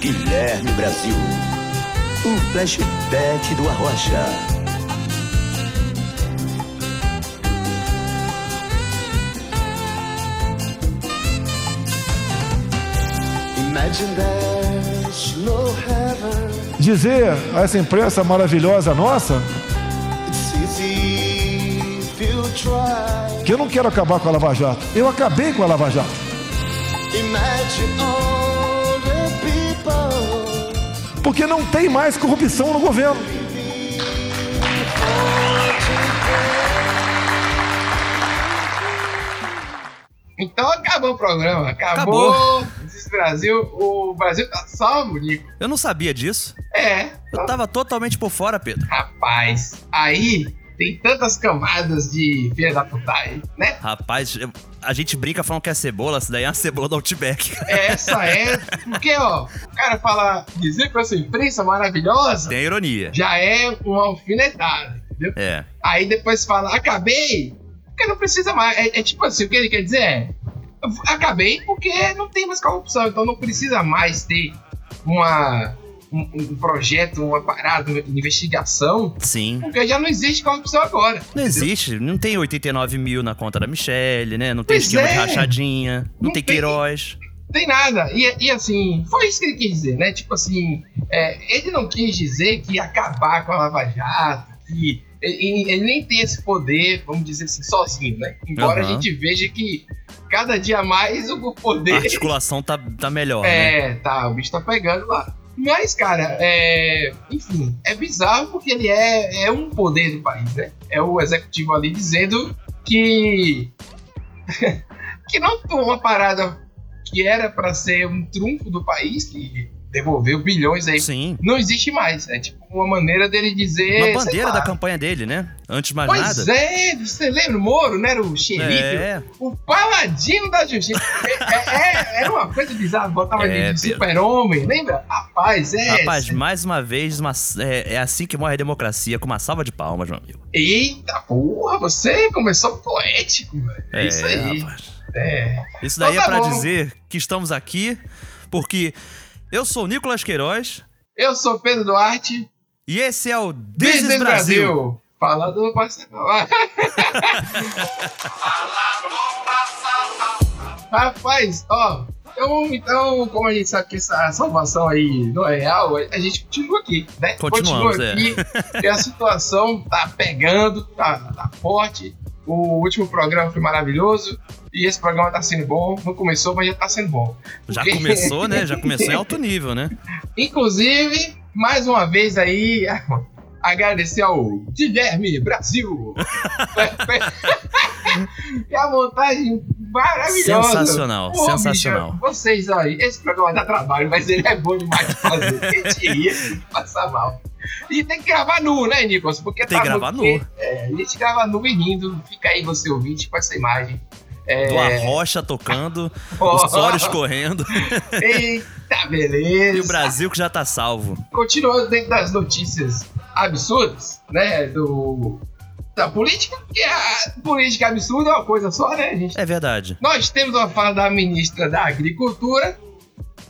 Guilherme Brasil. O flashback do Arrocha. Imagine there's no heaven. Dizer a essa imprensa maravilhosa nossa que eu não quero acabar com a Lava Jato. Eu acabei com a Lava Jato. Porque não tem mais corrupção no governo. Então acabou o programa. Acabou. Acabou. Brasil, o Brasil tá salvo, Nico. Eu não sabia disso. É. Eu tava totalmente por fora, Pedro. Rapaz, aí tem tantas camadas de filha da putagem, né? Rapaz, a gente brinca falando que é cebola, essa daí é a cebola do Outback. Essa é. Porque, ó, o cara fala, dizer pra essa imprensa maravilhosa Tem ironia. já é uma alfinetada, entendeu? É. Aí depois fala, acabei, porque não precisa mais. É, é tipo assim, o que ele quer dizer é, acabei porque não tem mais corrupção, então não precisa mais ter uma, um, um projeto, uma parada, uma investigação, Sim. porque já não existe corrupção agora. Não existe. Não tem 89 mil na conta da Michelle, né? Não tem Pois esquema de é. rachadinha. Não, Não tem tem. Queiroz. Tem nada. E, e assim, foi isso que ele quis dizer, né? Tipo assim, é, ele não quis dizer que ia acabar com a Lava Jato, que ele, nem tem esse poder, vamos dizer assim, sozinho, né? Embora Aham. a gente veja que cada dia mais o A poder. articulação tá, tá melhor, né? É, tá, o bicho tá pegando lá. Mas, cara, é, enfim, é bizarro porque ele é, é um poder do país, né? É o executivo ali dizendo que. que não uma parada que era pra ser um trunfo do país, que devolveu bilhões aí, Sim. não existe mais. É tipo uma maneira dele dizer. Uma bandeira da campanha dele, né? Antes de mais Pois nada. é, você lembra o Moro, né? Era o xerife, É. o paladino da justiça. É, é- é- era uma coisa bizarra, botava É, de super-homem, lembra? Rapaz, é. Rapaz, mais uma vez, uma- é, é assim que morre a democracia, com uma salva de palmas, meu amigo. Eita porra, você começou poético, velho. É, isso aí. rapaz. É. Isso daí Então é tá pra bom. dizer que estamos aqui porque eu sou o Nicolas Queiroz Eu sou Pedro Duarte, e esse é o Business Brasil. Brasil. Fala do parceiro. Rapaz, ó. Então, então, como a gente sabe que essa salvação aí não é real, a gente continua aqui, né? Continuamos, continua é. aqui. E a situação tá pegando, tá, tá forte. O último programa foi maravilhoso. E esse programa tá sendo bom. Não começou, mas já tá sendo bom. Já começou, né? Já começou em alto nível, né? Inclusive, mais uma vez aí, agradecer ao Guilherme Brasil. e a montagem maravilhosa. Sensacional, Pô, sensacional. bicho, vocês aí, esse programa dá trabalho, mas ele é bom demais de fazer. A gente ria e passa mal. E tem que gravar nu, né, Nicolas? Porque Tem que tá gravar muito- nu. É, a gente grava nu e rindo. Fica aí você ouvinte com essa imagem. É, Do Arrocha tocando, ó, os olhos correndo Eita, beleza. e o Brasil que já tá salvo. continuando dentro das notícias absurdas, né, do da política, porque a política absurda é uma coisa só, né, gente? É verdade. Nós temos uma fala da ministra da Agricultura,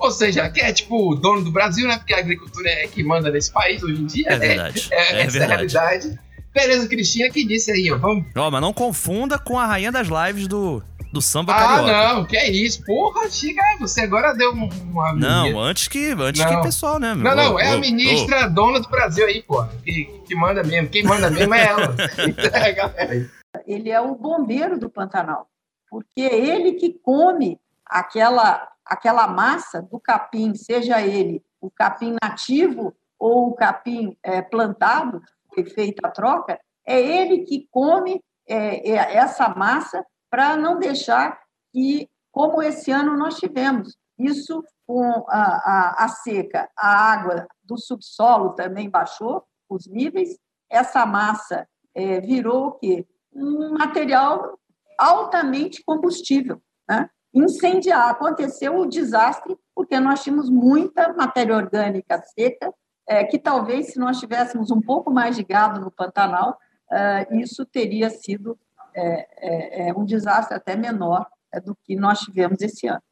ou seja, que é tipo o dono do Brasil, né, porque a agricultura é que manda nesse país hoje em dia, É né? verdade. É, É essa é a verdade. realidade. Tereza Cristina que disse aí, ó, vamos... Ó, mas não confunda com a rainha das lives do, do samba Ah, carioca. não, que é isso, porra, chega, você agora deu um- uma... Não, antes que, antes Não. que pessoal, né? Não, não, é Ô, a ministra dona do Brasil aí, pô. Que, que manda mesmo. Quem manda mesmo é ela. É, galera ele é o bombeiro do Pantanal, porque é ele que come aquela, aquela massa do capim, seja ele o capim nativo ou o capim eh, plantado, foi feita a troca, é ele que come eh, eh, essa massa para não deixar que, como esse ano nós tivemos, isso com a, a, a seca, a água do subsolo também baixou os níveis, essa massa eh, virou o quê? um material altamente combustível. Né? Incendiar, aconteceu o desastre, porque nós tínhamos muita matéria orgânica seca, é, que talvez, se nós tivéssemos um pouco mais de gado no Pantanal, é, isso teria sido é, é, é, um desastre até menor é, do que nós tivemos esse ano.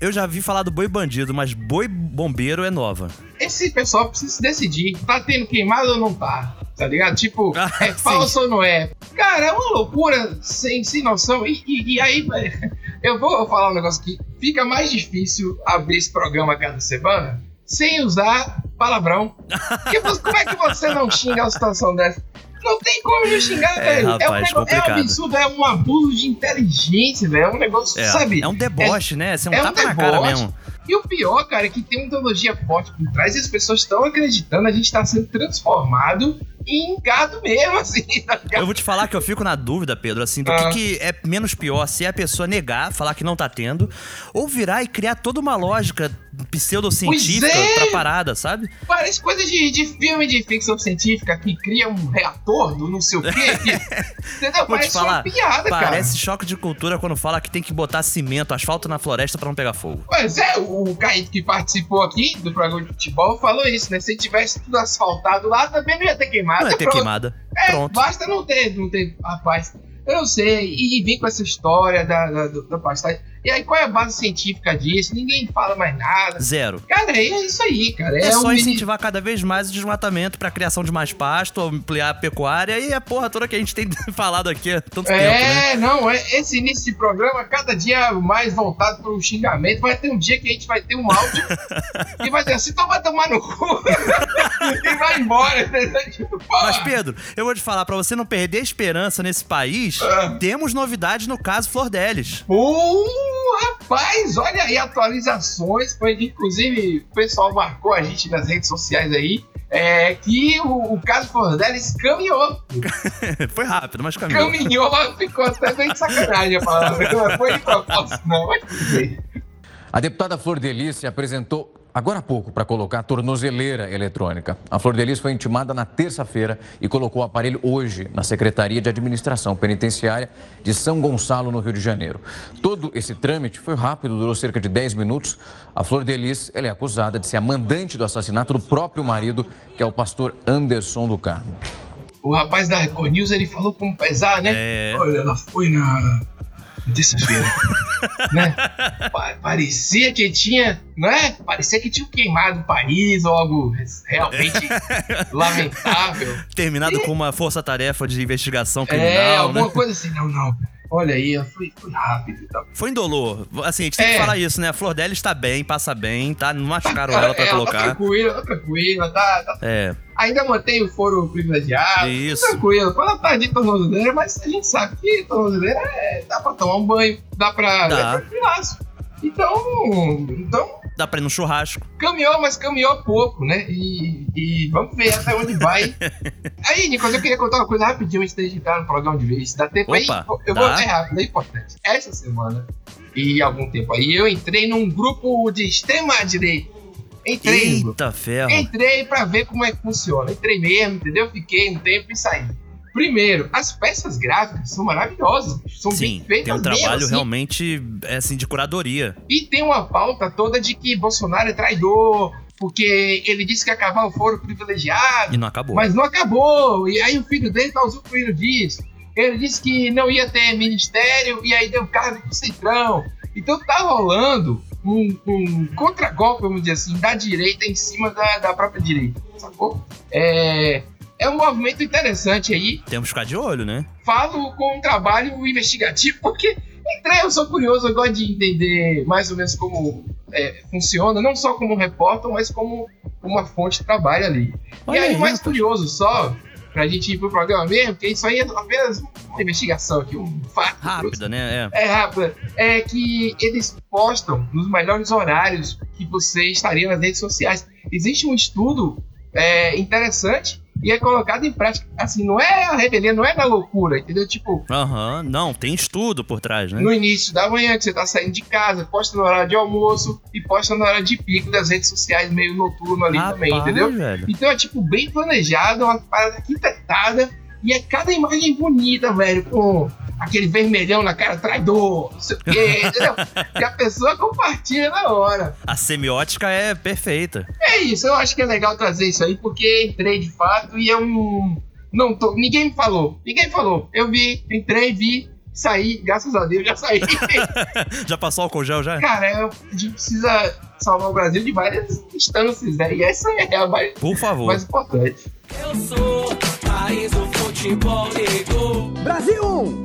Eu já vi falar do boi bandido, mas boi bombeiro é nova. Esse pessoal precisa se decidir. Tá tendo queimado ou não tá? Tá ligado? Tipo, Ah, é sim. falso ou não é? Cara, é uma loucura sem, sem noção. E, e- e aí, eu vou falar um negócio que fica mais difícil abrir esse programa cada semana sem usar palavrão. Porque como é que você não xinga uma situação dessa? Não tem como não xingar, É, velho. é, um rapaz, negócio, é um absurdo, é um abuso de inteligência, velho. É um negócio, É, sabe? é um deboche, né? Você é um é um tapa na cara mesmo. E o pior, cara, é que tem uma ideologia forte por trás e as pessoas estão acreditando, a gente tá sendo transformado em gado mesmo, assim, tá? Eu vou te falar que eu fico na dúvida, Pedro, assim, do Ah. que, que é menos pior, se é a pessoa negar, falar que não tá tendo, ou virar e criar toda uma lógica pseudocientífica é. pra parada, sabe? Parece coisa de, de filme de ficção científica que cria um reator do não sei o quê. que- entendeu? Vou Parece falar, uma piada, parece choque de cultura quando fala que tem que botar cimento, asfalto na floresta pra não pegar fogo. cara. Pois é, o Kaique que participou aqui do programa de futebol falou isso, né? Se tivesse tudo asfaltado lá, também não ia ter queimado. Não ia ter Pronto. queimada. É, Pronto. basta não ter, não ter, rapaz. Eu não sei, e vem com essa história da, da, da pastagem. E aí, qual é a base científica disso? Ninguém fala mais nada. Zero. Cara, é isso aí, cara. É, É, só um incentivar cada vez mais o desmatamento pra criação de mais pasto, ampliar a pecuária e a porra toda que a gente tem falado aqui há tanto tempo, né? É, não, é, esse início de programa, cada dia mais voltado pro xingamento. Vai ter um dia que a gente vai ter um áudio e vai dizer assim, então vai tomar no cu. e vai embora. Tipo, Mas, Pedro, eu vou te falar, pra você não perder esperança nesse país, Ah. temos novidades no caso Flor Delis. Uh, rapaz, olha aí, atualizações. Foi, inclusive, o pessoal marcou a gente nas redes sociais aí. É, que o, o caso Fordelis caminhou. Foi rápido, mas caminhou. Caminhou, ficou até bem de sacanagem a palavra. Não foi de propósito, não. Mas. A deputada Flor Delis se apresentou agora há pouco para colocar a tornozeleira eletrônica. A Flor Delis foi intimada na terça-feira e colocou o aparelho hoje na Secretaria de Administração Penitenciária de São Gonçalo, no Rio de Janeiro. Todo esse trâmite foi rápido, durou cerca de 10 minutos. A Flor Delis ela é acusada de ser a mandante do assassinato do próprio marido, que é o pastor Anderson do Carmo. O rapaz da Record News, ele falou com pesar, né? É. Olha, ela foi na terça-feira, né? Pa- Parecia que tinha, não é? Parecia que tinha queimado o país ou algo realmente lamentável. Terminado com uma força-tarefa de investigação É, criminal, alguma né? coisa assim, não, não. Olha aí, foi, foi rápido e tal. Foi indolor. Assim, a gente tem É. que falar isso, né? A Flor Delis tá bem, passa bem, tá? Não machucaram ela pra É, tá colocar. tranquila, tá tranquila, tá, tá- É, ainda mantém o foro privilegiado. Isso. Tranquilo. Quando ela tá de tornozeleira, mas a gente sabe que tornozeleira é, dá pra tomar um banho, dá pra. Dá. É tranquilaço. Então, então, dá pra ir no churrasco. caminhou, mas caminhou pouco, né? E, e vamos ver até onde vai. aí, Nicolas, eu queria contar uma coisa rapidinho antes de entrar no programa de vez. Dá tempo aí? Opa, Eu vou dá. é rápido, é importante. Essa semana e algum tempo aí, eu entrei num grupo de extrema-direita. Entrei. Eita ferro. Entrei pra ver como é que funciona. Entrei mesmo, entendeu? Fiquei um tempo e saí. Primeiro, as peças gráficas são maravilhosas. São Sim, bem feitas tem um mesmo, trabalho assim. realmente, é, assim, de curadoria. E tem uma pauta toda de que Bolsonaro é traidor, porque ele disse que ia acabar o foro privilegiado, E não acabou. mas não acabou. E aí o filho dele tá usufruindo disso. Ele disse que não ia ter ministério e aí deu cargo pro Centrão. Então tá rolando um, um contragolpe, vamos dizer assim, da direita em cima da, da própria direita, sacou? É, é um movimento interessante aí. Temos que ficar de olho, né? Falo com um trabalho investigativo, porque entrei, eu sou curioso, eu gosto de entender mais ou menos como é, funciona, não só como repórter, mas como uma fonte de trabalho ali. Olha e aí, aí, mais curioso só, pra gente ir pro programa mesmo, porque isso aí é apenas uma investigação aqui, um fato. Rápida, né? É. É rápida. É que eles postam nos melhores horários que você estaria nas redes sociais. Existe um estudo é, interessante e é colocado em prática. Assim, não é a rebelião, não é na loucura, entendeu? Tipo, Aham, não, tem estudo por trás, né? no início da manhã que você tá saindo de casa, posta no horário de almoço e posta na hora de pico das redes sociais, meio noturno ali também, entendeu? velho. Então é tipo bem planejado, uma parada arquitetada e é cada imagem bonita, velho, com aquele vermelhão na cara, traidor, não sei o quê, entendeu? E a pessoa compartilha na hora. A semiótica é perfeita. É isso, eu acho que é legal trazer isso aí, porque entrei de fato e eu não. Não tô. Ninguém me falou. Ninguém falou. Eu vi, entrei, vi Saí, graças a Deus, já saí. já passou álcool gel já? Cara, eu- a gente precisa salvar o Brasil de várias instâncias, né? E essa é a mais, Por favor. mais importante. Eu sou país do futebol negro. Brasil 1,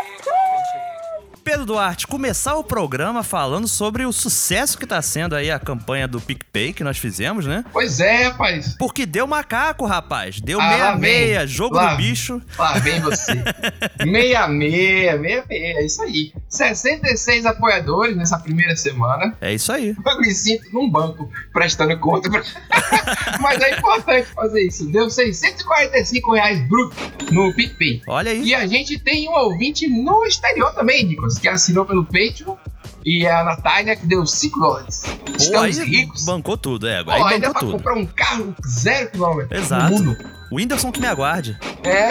Pedro Duarte, começar o programa falando sobre o sucesso que tá sendo aí a campanha do PicPay que nós fizemos, né? Pois é, rapaz. Porque deu macaco, rapaz. Deu Ah, meia-meia, jogo Lá- do bicho. Lá vem você. 66, 66, é isso aí. 66 apoiadores nessa primeira semana. É isso aí. Eu me sinto num banco prestando conta. pra- Mas é importante fazer isso. Deu 645 reais bruto no PicPay. Olha aí. E a gente tem um ouvinte no exterior também, Nicolas, que assinou pelo Patreon. E a Natália, que deu 5 dólares. Pô, Estamos aí ricos. bancou tudo, é. Pô, Aí ainda pra tudo. comprar um carro zero quilômetro Exato. no mundo. O Whindersson que me aguarde. É.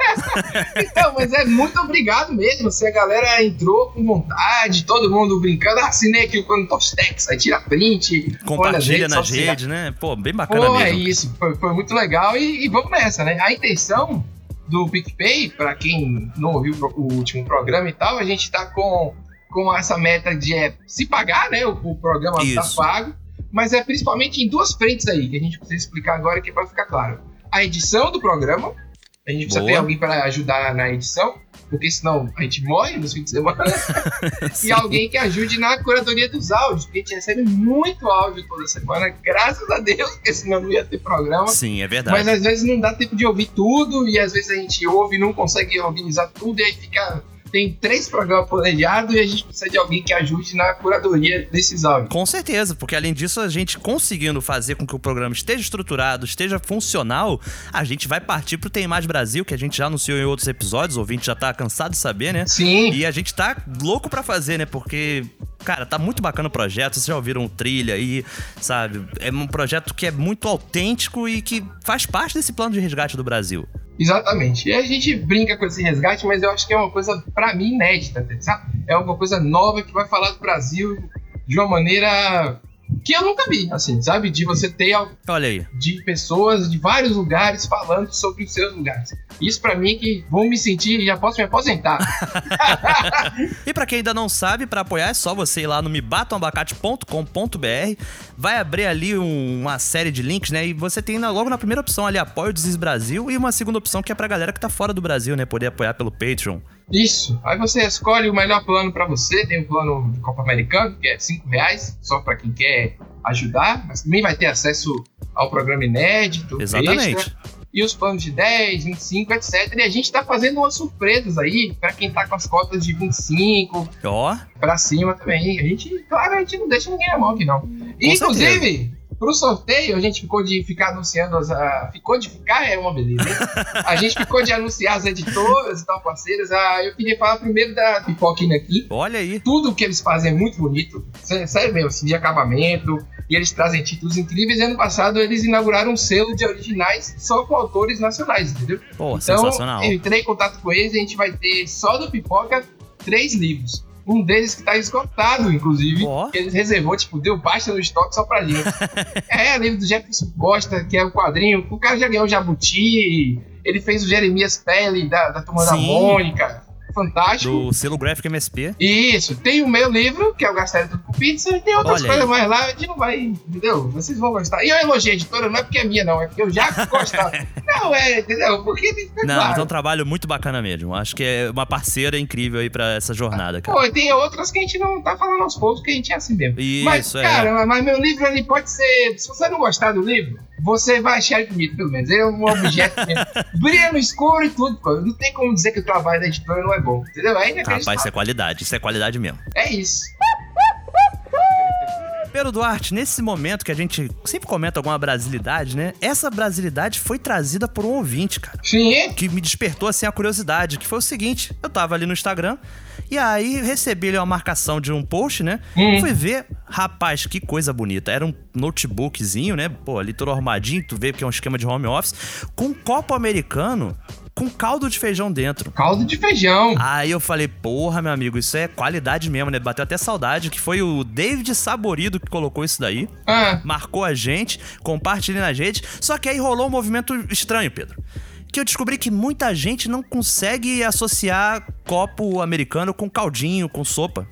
então, mas é muito obrigado mesmo. Se a galera entrou com vontade, todo mundo brincando, ah, assinei aqui o Contostex, aí tira print, Compartilha gente, redes, né? Pô, bem bacana Pô, é mesmo. isso, foi, foi muito legal e, e vamos nessa, né? A intenção do PicPay, pra quem não ouviu o último programa e tal, a gente tá com, com essa meta de é, se pagar, né? O, o programa tá Isso. pago, mas é principalmente em duas frentes aí, que a gente precisa explicar agora que é pra ficar claro. A edição do programa, a gente precisa Boa. ter alguém para ajudar na edição, porque senão a gente morre nos fins de semana. e alguém que ajude na curadoria dos áudios, porque a gente recebe muito áudio toda semana, graças a Deus, porque senão não ia ter programa. Sim, é verdade. Mas às vezes não dá tempo de ouvir tudo, e às vezes a gente ouve e não consegue organizar tudo, e aí fica. Tem três programas planejados e a gente precisa de alguém que ajude na curadoria desses áudios. Com certeza, porque além disso, a gente conseguindo fazer com que o programa esteja estruturado, esteja funcional, a gente vai partir pro Tem Mais Brasil, que a gente já anunciou em outros episódios, o ouvinte já tá cansado de saber, né? Sim. E a gente tá louco pra fazer, né? Porque, cara, tá muito bacana o projeto, vocês já ouviram o trilha aí, sabe? É um projeto que é muito autêntico e que faz parte desse plano de resgate do Brasil. Exatamente. E a gente brinca com esse resgate, mas eu acho que é uma coisa, pra mim, inédita, sabe? É uma coisa nova que vai falar do Brasil de uma maneira que eu nunca vi, assim, sabe? De você ter Olha aí. de pessoas de vários lugares falando sobre os seus lugares. Isso pra mim é que vou me sentir, já posso me aposentar. E pra quem ainda não sabe, pra apoiar é só você ir lá no mebatamabacate.com.br. Vai abrir ali um- uma série de links, né? E você tem logo na primeira opção ali apoio o Desis Brasil e uma segunda opção que é pra galera que tá fora do Brasil, né? Poder apoiar pelo Patreon. Isso. Aí você escolhe o melhor plano pra você. Tem o plano de Copa Americano, que é 5 reais, só pra quem quer ajudar. Mas também vai ter acesso ao programa inédito. Exatamente. extra. E os planos de 10, 25, etc. E a gente tá fazendo umas surpresas aí pra quem tá com as cotas de 25 Ó, pra cima também. A gente, claro, a gente não deixa ninguém na mão aqui, não. Inclusive, pro sorteio, a gente ficou de ficar anunciando as. ah, ficou de ficar é uma beleza. A gente ficou de anunciar as editoras e tal, parceiras. Ah, eu queria falar primeiro da Pipoquina aqui. olha aí. Tudo que eles fazem é muito bonito. Sé- Sério mesmo, assim, de acabamento. E eles trazem títulos incríveis. E ano passado eles inauguraram um selo de originais só com autores nacionais, entendeu? Pô, Então, sensacional. eu entrei em contato com eles e a gente vai ter só do Pipoca três livros. Um deles que tá esgotado, inclusive. Que Eles reservou, tipo, deu baixa no estoque só pra gente. é, livro do Jefferson Costa, que é o quadrinho. O cara já ganhou o Jabuti. Ele fez o Jeremias Pele da, da Turma da Sim. Mônica. Fantástico. Do selo gráfico MSP. Isso, tem o meu livro, que é o Gastério Tudo com Pizza, e tem outras Olha coisas aí. mais lá, a gente não vai, entendeu? Vocês vão gostar. E eu elogiei a editora, não é porque é minha, não, é porque eu já gostava. Não, é, entendeu? Porque tem que Não, claro. mas é um trabalho muito bacana mesmo. Acho que é uma parceira incrível aí pra essa jornada, cara. Pô, e tem outras que a gente não tá falando aos poucos, que a gente é assim mesmo. Isso, mas, é. cara, mas meu livro ele pode ser. Se você não gostar do livro, você vai achar ele bonito, pelo menos. Ele é um objeto mesmo. Brilha no escuro e tudo, pô. Não tem como dizer que o trabalho da editora não é bom. Entendeu? É. Rapaz, isso é qualidade. Isso é qualidade mesmo. É isso. Pedro Duarte, nesse momento que a gente sempre comenta alguma brasilidade, né? Essa brasilidade foi trazida por um ouvinte, cara. Sim. Que me despertou assim a curiosidade, que foi o seguinte: eu tava ali no Instagram e aí recebi ali uma marcação de um post, né? Hum. Fui ver, rapaz, que coisa bonita. Era um notebookzinho, né? Pô, ali todo arrumadinho, tu vê que é um esquema de home office, com um copo americano com caldo de feijão dentro. Caldo de feijão. Aí eu falei, porra, meu amigo, isso é qualidade mesmo, né? Bateu até saudade, que foi o David Saborido que colocou isso daí. Ah. Marcou a gente, compartilhei nas redes. Só que aí rolou um movimento estranho, Pedro. Que eu descobri que muita gente não consegue associar copo americano com caldinho, com sopa.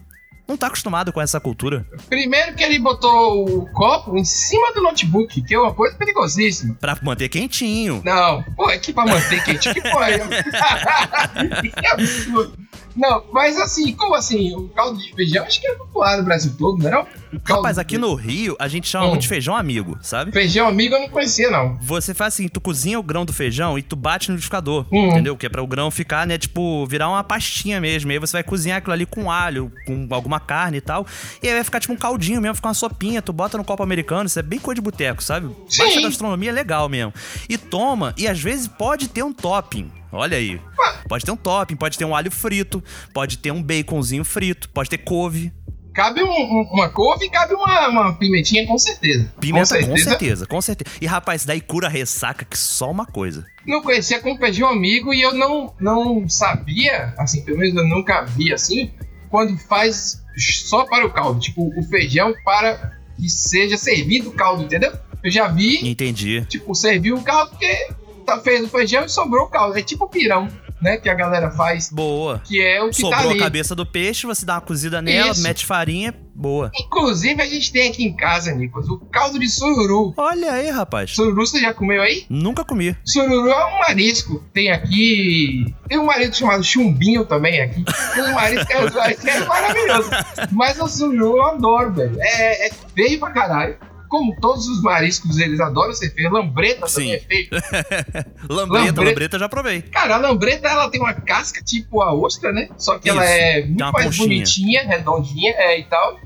Não tá acostumado com essa cultura. Primeiro que ele botou o copo em cima do notebook, que é uma coisa perigosíssima. Pra manter quentinho. Não, pô, é que pra manter quentinho que foi. que absurdo. Não, mas assim, como assim? O caldo de feijão acho que é popular no Brasil todo, não é? Rapaz, aqui no Rio, a gente chama Hum. muito de feijão amigo, sabe? Feijão amigo eu não conhecia, não. Você faz assim, tu cozinha o grão do feijão e tu bate no liquidificador, Hum. entendeu? Que é pra o grão ficar, né, tipo, virar uma pastinha mesmo. E aí você vai cozinhar aquilo ali com alho, com alguma carne e tal. E aí vai ficar tipo um caldinho mesmo, ficar uma sopinha. Tu bota no copo americano, isso é bem coisa de boteco, sabe? Sim. Baixa gastronomia é legal mesmo. E toma, e às vezes pode ter um topping. Olha aí. Pode ter um topping, pode ter um alho frito, pode ter um baconzinho frito, pode ter couve. Cabe um- um- uma couve e cabe uma, uma pimentinha, com certeza. Pimenta, com certeza. com certeza. E rapaz, daí cura ressaca que só uma coisa. Não conhecia com feijão amigo e eu não, não sabia, assim, pelo menos eu nunca vi assim, quando faz só para o caldo. Tipo, o feijão para que seja servido o caldo, entendeu? Eu já vi, Entendi. tipo, serviu o caldo porque tá, fez o feijão e sobrou o caldo. É tipo pirão, né? Que a galera faz, Boa. que é o que tá Sobrou ali. a cabeça do peixe, você dá uma cozida nela, Isso. mete farinha, boa. Inclusive, a gente tem aqui em casa, Nicolas, o caldo de sururu. Olha aí, rapaz. Sururu você já comeu aí? Nunca comi. Sururu é um marisco. Tem aqui. Tem um marisco chamado chumbinho também aqui. Tem um marisco que é, é maravilhoso. Mas o sururu eu adoro, velho. É, é feio pra caralho. Como todos os mariscos, eles adoram ser feio. Lambreta também Sim. é feio. Lambreta, Lambreta. lambreta já provei. Cara, a lambreta ela tem uma casca tipo a ostra, né? Só que ela Isso, é tem muito mais conchinha. bonitinha, redondinha é, e tal.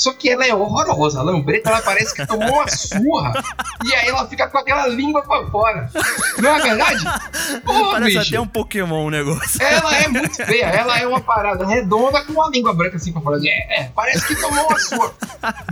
Só que ela é horrorosa. A lambreta ela parece que tomou uma surra. e aí ela fica com aquela língua pra fora. Não é verdade? Pô, Parece bicho. até um Pokémon o negócio. Ela é muito feia. Ela é uma parada redonda com uma língua branca assim pra fora. É, é, parece que tomou uma surra.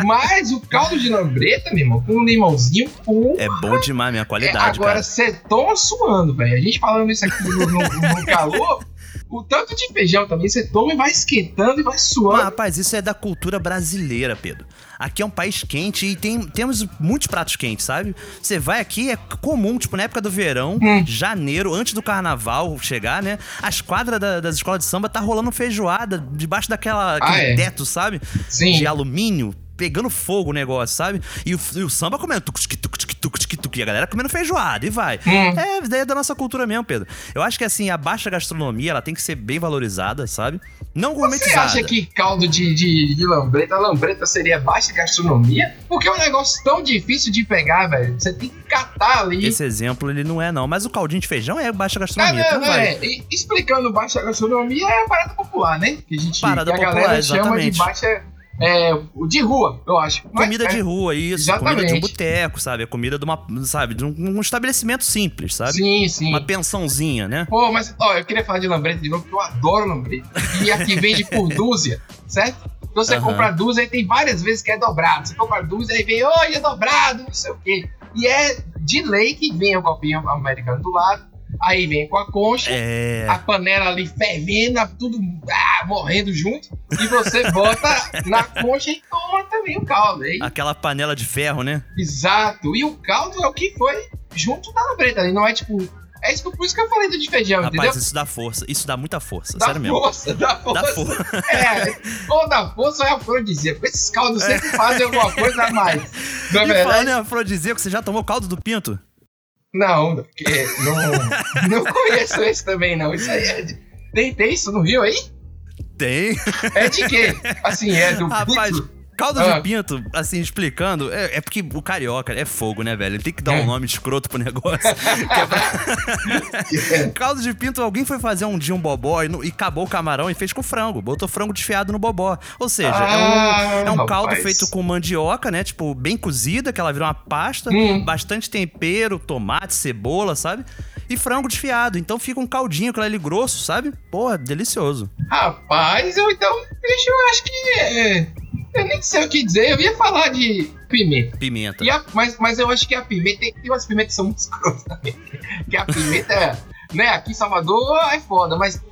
Mas o caldo de lambreta, meu irmão, com um limãozinho, pô. É bom demais, minha É, qualidade, agora cara. você toma suando, velho. A gente falando isso aqui no, no- no calor, o tanto de feijão também, você toma e vai esquentando e vai Mas, suando. rapaz, isso é da cultura brasileira, Pedro. Aqui é um país quente e tem, temos muitos pratos quentes, sabe? Você vai aqui, é comum, tipo, na época do verão, Hum. janeiro, antes do carnaval chegar, né? As quadras da- das escolas de samba tá rolando feijoada debaixo daquela Ah, é? teto, sabe? Sim. De alumínio, pegando fogo o negócio, sabe? E o, e o samba comendo tuc, tuc, tuc, tuc, tuc, tuc, tuc, e a galera comendo feijoada e vai. Hum. É, ideia da nossa cultura mesmo, Pedro. Eu acho que assim, a baixa gastronomia, ela tem que ser bem valorizada, sabe? Não Você gourmetizada. acha que caldo de, de, de lambreta, lambreta seria baixa gastronomia? Porque é um negócio tão difícil de pegar, velho. Você tem que catar ali. Esse exemplo ele não é, não. Mas o caldinho de feijão é baixa gastronomia. não, então não, vai. é. E explicando baixa gastronomia é a parada popular, né? Que a gente Parada que a popular, galera chama de exatamente. baixa. É, o de rua, eu acho. Mas, Comida é, de rua, isso. Comida de um Exatamente. boteco, sabe? É comida de uma, sabe? De um, estabelecimento simples, sabe? Sim, sim. Uma pensãozinha, né? Pô, mas ó, eu queria falar de lambreta de novo, porque eu adoro lambreta. E aqui vende por dúzia, certo? Então você Aham. compra dúzia e tem várias vezes que é dobrado. Você compra dúzia e vem, hoje é dobrado, não sei o quê. E é de lei que vem o copinho americano do lado, aí vem com a concha, É. a panela ali fervendo, tudo ah, morrendo junto, e você bota na concha e toma também o caldo. Aí, Aquela panela de ferro, né? Exato. E o caldo é o que foi junto da lambreta ali, não é tipo. É isso que, por isso que eu falei do de feijão, Rapaz, entendeu? isso dá força. Isso dá muita força. Dá sério mesmo. força, dá força. Dá força. É, ou dá força ou é afrodisíaco. Esses caldos sempre fazem alguma coisa a mais. Não é e falando em afrodisíaco, você já tomou caldo do pinto? Não, porque não, não conheço esse também, não. Isso aí é de... Tem, tem isso no Rio aí? Tem. É de quê? Assim, é do Rapaz? Caldo Ah. de pinto, assim, explicando, é, é porque o carioca é fogo, né, velho? Ele tem que dar um É. nome escroto pro negócio. é pra- caldo de pinto, alguém foi fazer um dia um bobó e, e acabou o camarão e fez com frango. Botou frango desfiado no bobó. Ou seja, Ah, é um, é um caldo feito com mandioca, né? Tipo, bem cozida, que ela vira uma pasta, Hum. bastante tempero, tomate, cebola, sabe? E frango desfiado. Então fica um caldinho, aquele ali grosso, sabe? Porra, delicioso. Rapaz, eu então, bicho, eu acho que. É, eu nem sei o que dizer. Eu ia falar de pimenta. Pimenta. A- mas, mas eu acho que a pimenta tem, umas pimentas que são muito escrotas também. Que a pimenta, né? Aqui em Salvador é foda, mas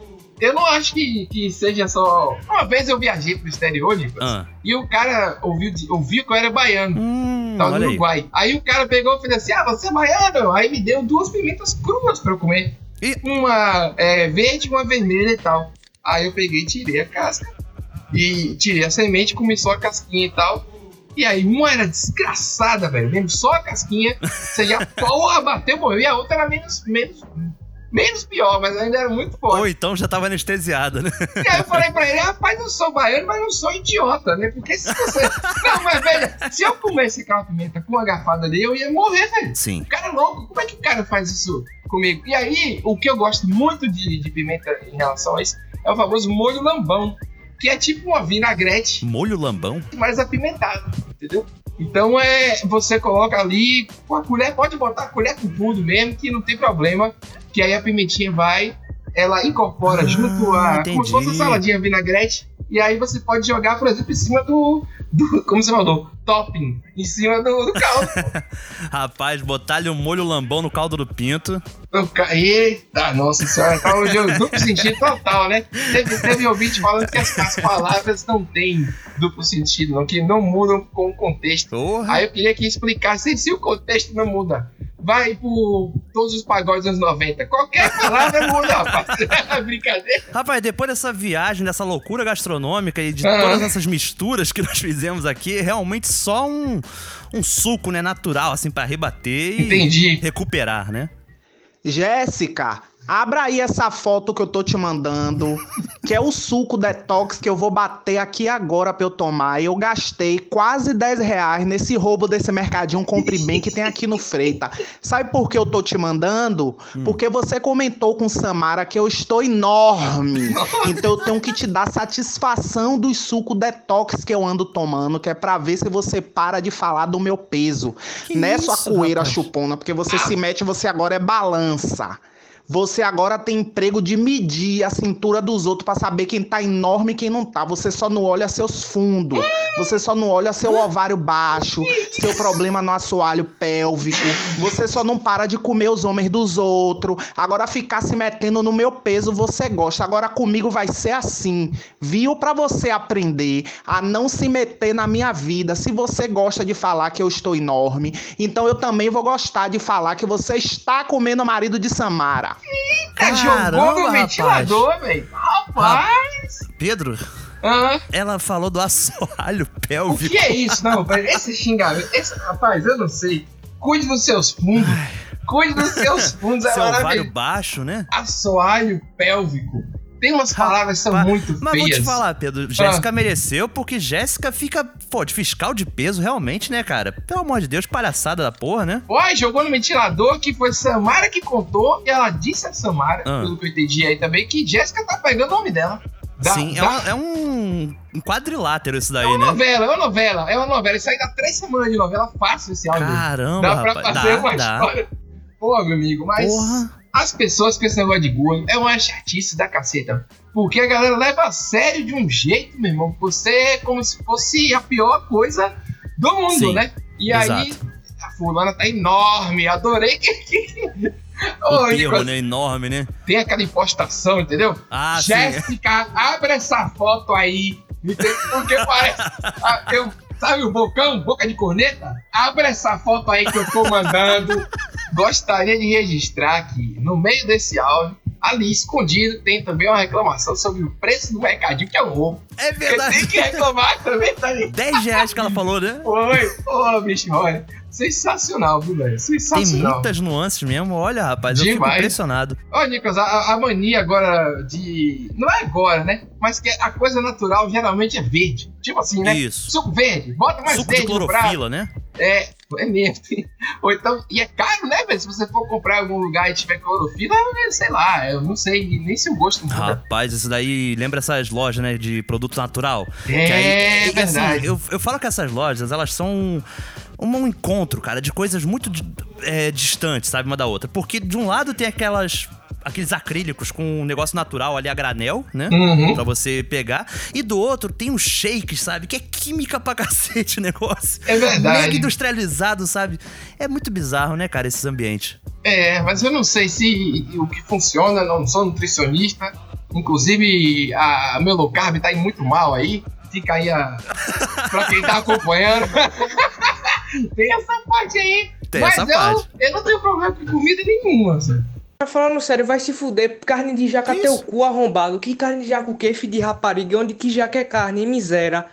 eu não acho que, que seja só. Uma vez eu viajei pro exterior, Nicolas, Ah. e o cara ouviu, ouviu que eu era baiano. Hum, Tava no olha aí. Uruguai. Aí. o cara pegou e fez assim: Ah, você é baiano? Aí me deu duas pimentas cruas pra eu comer. E- Uma é, verde e uma vermelha e tal. Aí eu peguei e tirei a casca. E tirei a semente, comi só a casquinha e tal. E aí uma era desgraçada, velho. Lembro só a casquinha. Você já, porra, bateu, morreu. E a outra era menos, menos, menos pior, mas ainda era muito forte. Ou então já tava anestesiada, né? E aí eu falei pra ele, rapaz, eu sou baiano, mas não sou idiota, né? Porque se você. Não, mas, velho, se eu comesse aquela pimenta com uma garfada ali, eu ia morrer, velho. Sim. O cara é louco, como é que o cara faz isso comigo? E aí, o que eu gosto muito de, de pimenta em relação a isso é o famoso molho lambão, que é tipo uma vinagrete, Molho lambão? mais apimentado, entendeu? Então é, você coloca ali com a colher, pode botar a colher com tudo mesmo, que não tem problema, que aí a pimentinha vai, ela incorpora Ah, junto a. Como se fosse uma saladinha vinagrete, e aí você pode jogar, por exemplo, em cima do. do como você falou? Topping, em cima do, do caldo. Rapaz, botar-lhe um molho lambão no caldo do pinto. Ca- Eita, nossa senhora, tá hoje eu duplo sentido total, né? Teve, teve ouvinte falando que as, as palavras não têm duplo sentido, não, que não mudam com o contexto. Porra. Aí eu queria que explicasse se o contexto não muda. Vai por todos os pagodes dos anos 90. Qualquer palavra muda, rapaz. Brincadeira. Rapaz, depois dessa viagem, dessa loucura gastronômica e de Ah. todas essas misturas que nós fizemos aqui, é realmente só um, um suco, né, natural, assim, pra rebater e Entendi. recuperar, né? Jéssica, abra aí essa foto que eu tô te mandando, que é o suco detox que eu vou bater aqui agora pra eu tomar. Eu gastei quase 10 reais nesse roubo desse mercadinho Compre Bem que tem aqui no Freita. Sabe por que eu tô te mandando? Porque você comentou com Samara que eu estou enorme. Então eu tenho que te dar satisfação do suco detox que eu ando tomando, que é pra ver se você para de falar do meu peso. Que Não é sua isso, coeira rapaz? chupona, porque você se mete, você agora é balança. Você agora tem emprego de medir a cintura dos outros pra saber quem tá enorme e quem não tá. Você só não olha seus fundos. Você só não olha seu ovário baixo, seu problema no assoalho pélvico. Você só não para de comer os homens dos outros. Agora ficar se metendo no meu peso você gosta. Agora comigo vai ser assim. Viu pra você aprender a não se meter na minha vida. Se você gosta de falar que eu estou enorme, então eu também vou gostar de falar que você está comendo o marido de Samara. Jogou Caramba, no rapaz. ventilador, velho. Rapaz. Pedro, Ah, ela falou do assoalho o pélvico. que é isso? Não, velho. Esse xingamento. Esse, rapaz, eu não sei. Cuide dos seus fundos. Cuide dos seus fundos. É Seu ovário maravilhoso. baixo, né? Assoalho pélvico. Tem umas palavras que são muito Mas vou te falar, Pedro, Jéssica mereceu, porque Jéssica fica, pô, de fiscal de peso realmente, né, cara? Pelo amor de Deus, palhaçada da porra, né? Uai, jogou no ventilador que foi Samara que contou. E ela disse a Samara, Ah. pelo que eu entendi aí também, que Jéssica tá pegando o nome dela. Da- Sim, é, da- uma- é um, quadrilátero isso daí, É uma né? novela, é uma novela, é uma novela. Isso aí dá três semanas de novela fácil esse áudio. Caramba, dá pra rapaz. fazer Dá, uma dá. história. Pô, meu amigo, mas Porra. As pessoas com esse negócio de gordo é uma chatice da caceta. Porque a galera leva a sério de um jeito, meu irmão. Você é como se fosse a pior coisa do mundo, Sim, né? E aí, exato. a fulana tá enorme. Adorei que. O Ô, termo, né? Enorme, né? tem aquela impostação, entendeu? Ah. Jéssica, abre essa foto aí. Porque parece. ah, eu, sabe o bocão? Boca de corneta? Abre essa foto aí que eu tô mandando. Gostaria de registrar que no meio desse áudio, ali escondido, tem também uma reclamação sobre o preço do mercadinho, que é o roubo. É verdade. tenho que reclamar também, tá ali. 10 reais que ela falou, né? Oi, ô, bicho, olha. Sensacional, viu, velho? Tem Sensacional. muitas nuances mesmo. Olha, rapaz, eu fico Demais. impressionado. Ó, Nicolas, a, a mania agora de. Não é agora, né? Mas que a coisa natural geralmente é verde. Tipo assim, né? Isso. Suco verde. Bota mais Suco de verde no prato. clorofila, né? É, é mesmo. Ou então, e é caro, né, velho? Se você for comprar em algum lugar e tiver clorofila, é, sei lá, eu não sei nem se o gosto muda. Rapaz, isso daí lembra essas lojas, né, de produto natural. É, aí- e, assim, verdade. eu, eu falo que essas lojas, elas são um, um encontro, cara, de coisas muito é, distantes, sabe, uma da outra. Porque de um lado tem aquelas aqueles acrílicos com um negócio natural ali a granel, né? Uhum. Pra você pegar. E do outro tem os shakes, sabe? Que é química pra cacete o negócio. É verdade. Mega industrializado, sabe? É muito bizarro, né, cara, esses ambientes. É, mas eu não sei se o que funciona, não sou nutricionista. Inclusive, a meu low carb tá indo muito mal aí. Fica aí a. pra quem tá acompanhando. Tem essa parte aí. Tem mas essa eu, parte. eu não tenho problema com comida nenhuma. Assim. Tá falando sério, vai se fuder. Carne de jaca teu cu arrombado. Que carne de jaca o quê, filho de rapariga? Onde que jaca é carne? Miséria.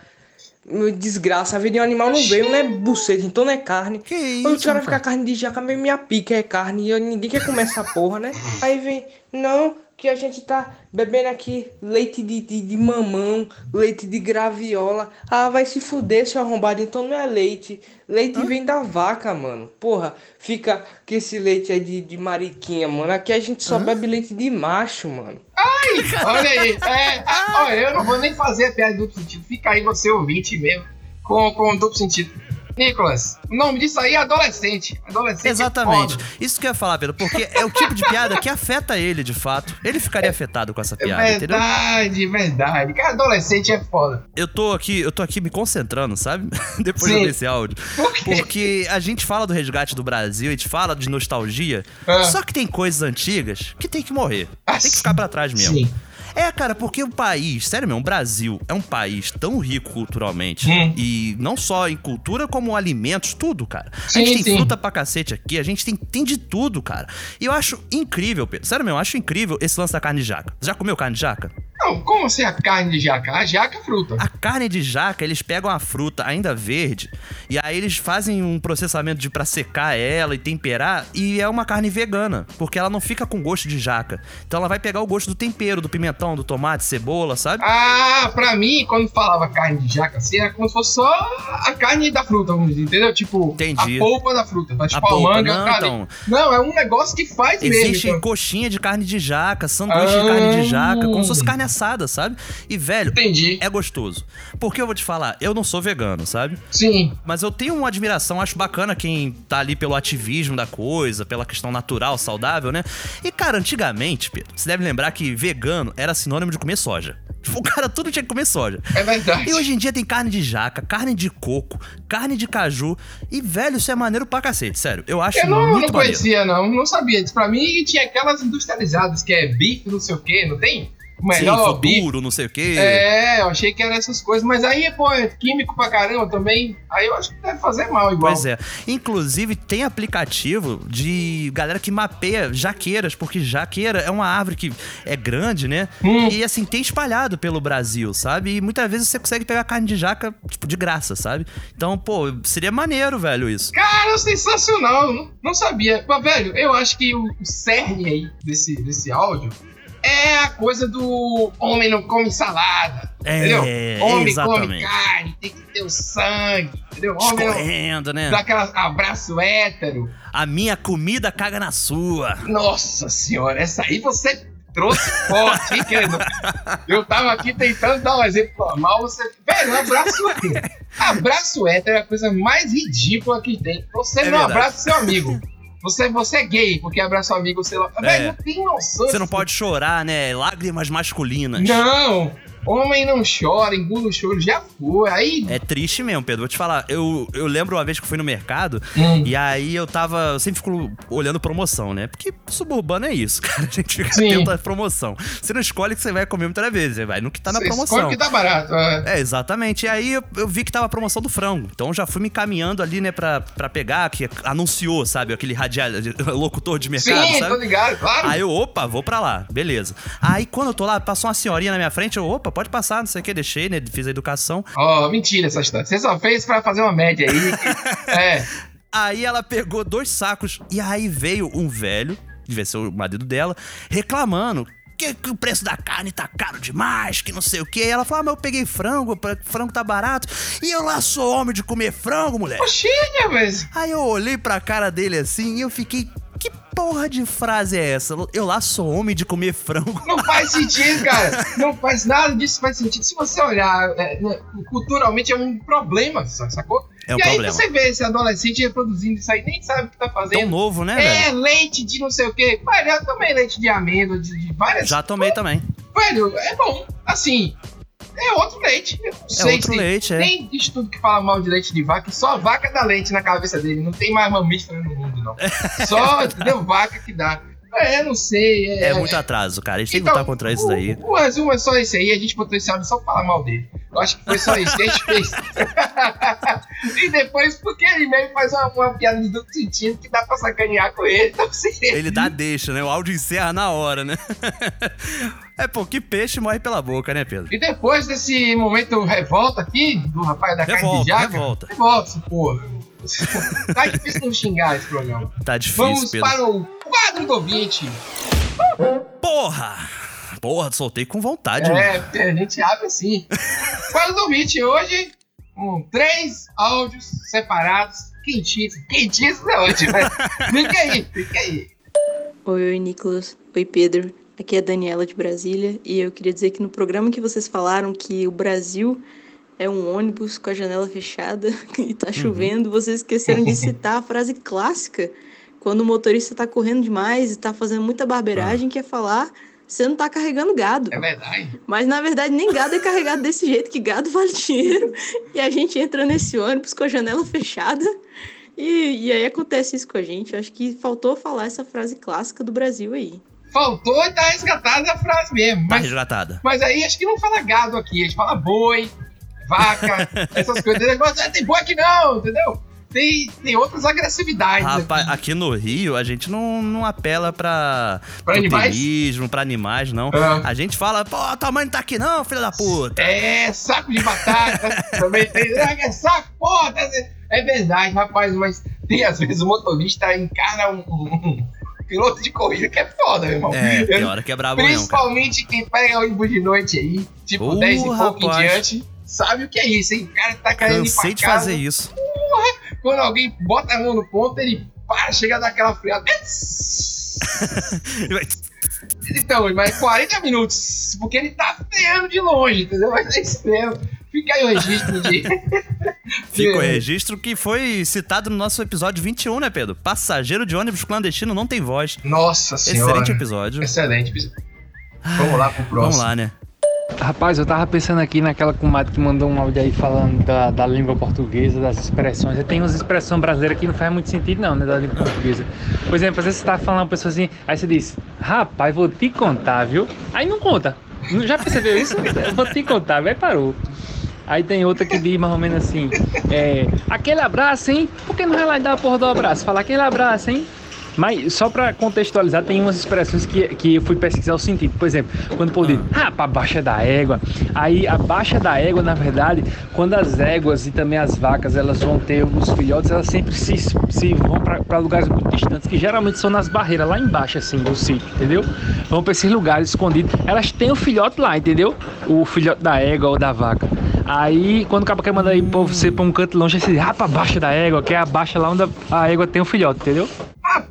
Desgraça, a vida de um animal não veio, não é buceta, então não é carne. Que isso, Os caras rapaz? ficam carne de jaca, minha pica é carne. E ninguém quer comer essa porra, né? Aí vem, não, que a gente tá bebendo aqui leite de, de, de mamão, leite de graviola. Ah, vai se fuder, seu arrombado, então não é leite. Leite vem da vaca, mano. Porra, fica que esse leite é de, de mariquinha, mano. Aqui a gente só bebe leite de macho, mano. Ai, olha aí. É, olha, eu não vou nem fazer a piada de duplo sentido. Fica aí você ouvinte mesmo, com, com duplo sentido. Nicolas, o nome disso aí é adolescente. Adolescente. é Exatamente. foda. Isso que eu ia falar, Pedro, porque é o tipo de piada que afeta ele, de fato. Ele ficaria afetado com essa É piada, entendeu? verdade, verdade. Cara, adolescente é foda. Eu tô aqui, eu tô aqui me concentrando, sabe? Depois Sim. desse áudio. Porque a gente fala do resgate do Brasil, a gente fala de nostalgia. Ah. Só que tem coisas antigas que tem que morrer. tem que ficar pra trás mesmo. Sim. É, cara, porque o país, sério mesmo, o Brasil é um país tão rico culturalmente. Hum. E não só em cultura, como alimentos, tudo, cara. A Sim, gente tem sim. fruta pra cacete aqui, a gente tem, tem de tudo, cara. E eu acho incrível, Pedro. Sério mesmo, eu acho incrível esse lance da carne de jaca. Já comeu carne de jaca? Não, como assim a carne de jaca? A jaca é fruta. A carne de jaca, eles pegam a fruta ainda verde e aí eles fazem um processamento de pra secar ela e temperar e é uma carne vegana, porque ela não fica com gosto de jaca. Então ela vai pegar o gosto do tempero, do pimentão, do tomate, cebola, sabe? Ah, pra mim, quando falava carne de jaca assim, era como se fosse só a carne da fruta, vamos dizer, entendeu? Tipo, Entendi. a polpa da fruta. Tá? Tipo, a, polpa, manga. não, então. não, é um negócio que faz Existe mesmo. então. coxinha de carne de jaca, sanduíche de carne de jaca, como se fosse carne assada, sabe? E, velho, Entendi. é gostoso. Porque eu vou te falar, eu não sou vegano, sabe? Sim. Mas eu tenho uma admiração, acho bacana quem tá ali pelo ativismo da coisa, pela questão natural, saudável, né? E, cara, antigamente, Pedro, você deve lembrar que vegano era sinônimo de comer soja. Tipo, o cara tudo tinha que comer soja. É verdade. E hoje em dia tem carne de jaca, carne de coco, carne de caju. E, velho, isso é maneiro pra cacete, sério. Eu acho Eu não, muito não maneiro. conhecia, não. Não sabia. Pra mim, tinha aquelas industrializadas, que é bife, não sei o quê, não tem? Melhor Sim, futuro, não sei o quê. É, eu achei que eram essas coisas. Mas aí, pô, é químico pra caramba também. Aí eu acho que deve fazer mal igual. Pois é. Inclusive, tem aplicativo de galera que mapeia jaqueiras, porque jaqueira é uma árvore que é grande, né? Hum. E assim, tem espalhado pelo Brasil, sabe? E muitas vezes você consegue pegar carne de jaca, tipo, de graça, sabe? Então, pô, seria maneiro, velho, isso. Cara, sensacional. Não, não sabia. Mas, velho, eu acho que o, o cerne aí desse, desse áudio é a coisa do homem não come salada. É, entendeu? Homem come exatamente. carne, tem que ter o sangue. Entendeu? Homem não Escorrendo, né? dá aquela abraço hétero. A minha comida caga na sua. Nossa senhora, essa aí você trouxe forte, hein, querido? Eu tava aqui tentando dar um exemplo normal, você. Velho, abraço hétero. Abraço hétero é a coisa mais ridícula que tem. Você É não verdade. abraça seu amigo. Você, você é gay, porque abraça o amigo, você lá. Velho, não tem noção. Você não pode chorar, né? Lágrimas masculinas. Não! Homem não chora, engula o choro, já foi. Aí. É triste mesmo, Pedro. Vou te falar. Eu, eu lembro uma vez que eu fui no mercado Hum. e aí eu tava. Eu sempre fico olhando promoção, né? Porque suburbano é isso, cara. A gente fica Sim. atento à promoção. Você não escolhe que você vai comer muitas vezes. Você vai no que tá na Você promoção. escolhe que tá barato. é. É, exatamente. E aí eu, eu vi que tava a promoção do frango. Então já fui me encaminhando ali, né, pra, pra pegar, que anunciou, sabe? Aquele radial, locutor de mercado, Sim, sabe? tô ligado, claro. Aí eu, opa, vou pra lá, beleza. Aí quando eu tô lá, passou uma senhorinha na minha frente, eu, opa, pode passar, não sei o que, deixei, né? Fiz a educação. Ó, mentira essa história. Você só fez pra fazer uma média aí. que- é. Aí ela pegou dois sacos e aí veio um velho, devia ser o marido dela, reclamando. Que, que o preço da carne tá caro demais, que não sei o que. Ela falou: ah, mas eu peguei frango, frango tá barato. E eu lá sou homem de comer frango, mulher. Oxinha, mas. Aí eu olhei pra cara dele assim e eu fiquei. Que porra de frase é essa? Eu lá sou homem de comer frango. Não faz sentido, cara. Não faz nada disso faz sentido. Se você olhar, é, né, culturalmente é um problema, sa- sacou? É um e aí problema. você vê esse adolescente reproduzindo isso aí, nem sabe o que tá fazendo. Tão novo, né, É, velho? leite de não sei o quê. Velho, eu tomei leite de amêndoa, de, de várias. Já tomei também. Velho, é bom. Assim, é outro leite. Eu não sei outro se leite, é. Tem estudo que fala mal de leite de vaca, só vaca dá leite na cabeça dele. Não tem mais mamífero no mundo, não. Só, entendeu? Vaca que dá. É, não sei. É, É muito atraso, cara. A gente tem que Então, lutar contra isso daí. O resumo é só esse aí, a gente botou esse áudio só pra falar mal dele. Eu acho que foi só isso que a gente fez. e depois, porque ele mesmo faz uma, uma piada de duplo sentido que dá pra sacanear com ele, então você. Ele dá deixa, né? O áudio encerra na hora, né? é, pô, que peixe morre pela boca, né, Pedro? E depois desse momento revolta aqui, do rapaz da carne de Revolta, jaca. revolta. Revolta, porra. tá difícil não xingar esse programa. Tá difícil, Vamos Pedro. para o quadro do ouvinte. Porra! Porra, soltei com vontade, É, mano. porque a gente abre assim. quadro do ouvinte hoje, com três áudios separados, quentíssimos. Quentíssimos é ótimo, né? Fica aí, fica aí. Oi, oi, Nicolas. Oi, Pedro. Aqui é a Daniela de Brasília e eu queria dizer que no programa que vocês falaram que o Brasil é um ônibus com a janela fechada e tá chovendo, vocês esqueceram de citar a frase clássica quando o motorista tá correndo demais e tá fazendo muita barbeiragem, que é falar você não tá carregando gado. É verdade. Mas na verdade nem gado é carregado desse jeito, que gado vale dinheiro. E a gente entra nesse ônibus com a janela fechada. E, e aí acontece isso com a gente. Acho que faltou falar essa frase clássica do Brasil aí. Faltou e tá resgatada a frase mesmo. Tá Mas, resgatada. mas aí acho que não fala gado aqui, a gente fala boi, vaca, essas coisas. Tem negócio, "Ah, tem boi aqui não, entendeu? Tem, tem outras agressividades. Rapaz, aqui no Rio, a gente não, não apela pra Pra animais? totemismo, pra animais, não. Ah. A gente fala, pô, tua mãe não tá aqui não, filho da puta. É, saco de batata. também tem. Ah, é saco, porra. tá- É verdade, rapaz, mas tem às vezes o motorista encara um- um piloto de corrida que é foda, meu irmão. É, tem hora que é brabo. Principalmente quem pega ônibus de noite aí, tipo Uh, 10 e pouco em rapaz. diante, sabe o que é isso, hein? O cara tá querendo ir pra de casa. fazer isso. Porra, quando alguém bota a mão no ponto, ele para, chega daquela freada. Então, mas 40 minutos, porque ele tá freando de longe, entendeu? Mas é isso mesmo. Fica aí o registro de. Fica o registro que foi citado no nosso episódio 21, né, Pedro? Passageiro de ônibus clandestino não tem voz. Nossa senhora. Excelente episódio. Excelente episódio. Vamos lá pro próximo. Vamos lá, né? Rapaz, eu tava pensando aqui naquela comadre que mandou um áudio aí falando da, da língua portuguesa, das expressões. Tem umas expressões brasileiras que não faz muito sentido, não, né? Da língua portuguesa. Por exemplo, às vezes você tá falando uma pessoa assim, aí você diz, rapaz, vou te contar, viu? Aí não conta. Já percebeu isso? Vou te contar, aí parou. Aí tem outra que diz mais ou menos assim, é, aquele abraço, hein? Por que não vai lá e dar a porra do abraço? Fala aquele abraço, hein? Mas só pra contextualizar, tem umas expressões que, que eu fui pesquisar o sentido. Por exemplo, quando o povo diz, ah, pra baixa da égua. Aí a baixa da égua, na verdade, quando as éguas e também as vacas elas vão ter os filhotes, elas sempre se, se vão pra lugares muito distantes, que geralmente são nas barreiras, lá embaixo, assim, do sítio, entendeu? Vão pra esses lugares escondidos. Elas têm o filhote lá, entendeu? O filhote da égua ou da vaca. Aí, quando o cara quer mandar aí pra você pra um canto longe, você diz, ah, pra baixa da égua, que é a baixa lá onde a égua tem o filhote, entendeu?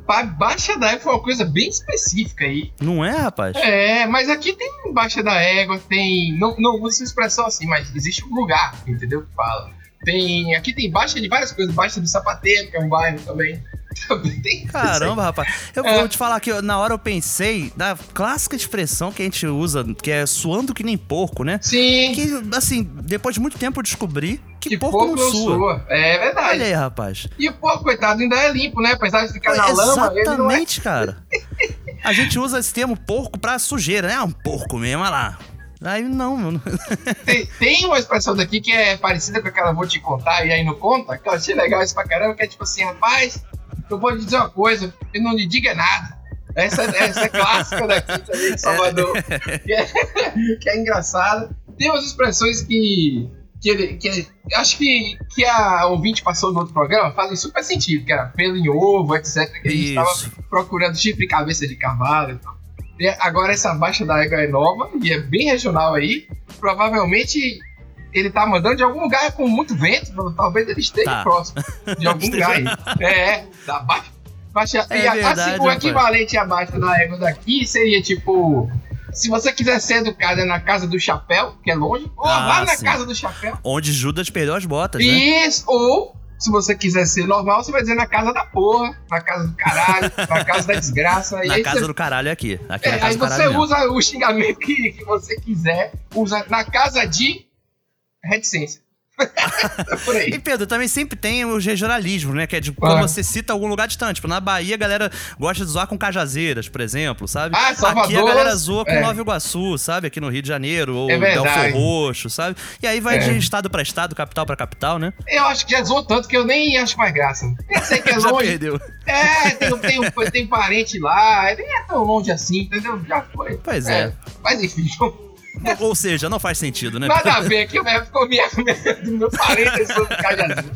Baixa da égua foi uma coisa bem específica aí. Não é, rapaz? É, mas aqui tem baixa da égua, tem. Não, não usa essa expressão assim, mas existe um lugar, entendeu? Que fala. Tem. Aqui tem baixa de várias coisas, baixa do sapateiro, que é um bairro também. Caramba, rapaz. Eu É. vou te falar que eu- na hora eu pensei da clássica expressão que a gente usa, que é suando que nem porco, né? Sim. Que, assim, depois de muito tempo eu descobri que, Que porco, porco não sua. sua. É verdade. Olha aí, rapaz. E o porco, coitado, ainda é limpo, né? Apesar de ficar na lama, ele não é. Exatamente, cara. A gente usa esse termo porco pra sujeira, né? Ah, um porco mesmo, olha lá. Aí não, mano. Tem, tem uma expressão daqui que é parecida com aquela vou te contar e aí não conta, que eu achei legal isso pra caramba, que é tipo assim, rapaz, eu vou lhe dizer uma coisa, e não lhe diga nada. Essa, essa é clássica daqui também de Salvador, que é, que é engraçada. Tem umas expressões que, que, que acho que, que a ouvinte passou no outro programa fazem super sentido, que era pelo em ovo, etc. Que a gente Isso. tava procurando chifre e cabeça de cavalo e tal. E agora essa baixa da égua é nova e é bem regional aí. Provavelmente ele tá mandando de algum lugar com muito vento, talvez ele esteja Tá. próximo de algum lugar aí. É, da baixa. baixa É e a- verdade, assim, o equivalente à baixa da égua daqui seria tipo. Se você quiser ser educada na casa do chapéu, que é longe, ou Ah, lá na sim. casa do chapéu. Onde Judas perdeu as botas, né? Isso, ou se você quiser ser normal, você vai dizer na casa da porra, na casa do caralho, na casa da desgraça. Na casa você do caralho é aqui. Aqui é, é, aí você caralho mesmo. usa o xingamento que, que você quiser, usa na casa de reticência. Por aí. E Pedro, também sempre tem os regionalismos, né? Que é de quando Ah. você cita algum lugar distante. Tipo, na Bahia a galera gosta de zoar com Cajazeiras, por exemplo, sabe? Ah, Salvador, Aqui a galera zoa com é. Nova Iguaçu, sabe? Aqui no Rio de Janeiro, ou É. Belfor Roxo, sabe? E aí vai É. de estado pra estado, capital pra capital, né? Eu acho que já zoou tanto que eu nem acho mais graça. Eu sei que é Já longe. perdeu. É, tem, tem, tem parente lá, nem é tão longe assim, entendeu? Já foi. Pois é. Mas enfim, Ou seja, não faz sentido, né? nada a ver que o mesmo ficou minha, do meu parente eu sou do Cajazeiro.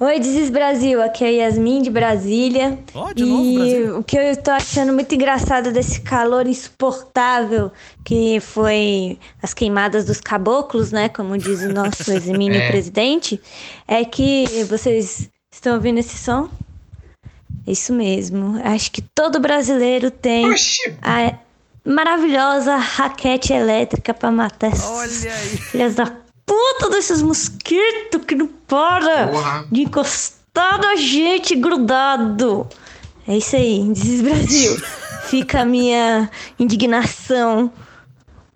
Oi, Desis Brasil, aqui é a Yasmin de Brasília. Ó, de e novo, Brasil. o que eu tô achando muito engraçado desse calor insuportável que foi as queimadas dos caboclos, né? Como diz o nosso eximínio É. presidente, é que vocês estão ouvindo esse som? Isso mesmo. Acho que todo brasileiro tem a maravilhosa raquete elétrica pra matar essas filhas da puta desses mosquitos que não para Porra. de encostar na gente grudado. É isso aí, Desis Brasil. Fica a minha indignação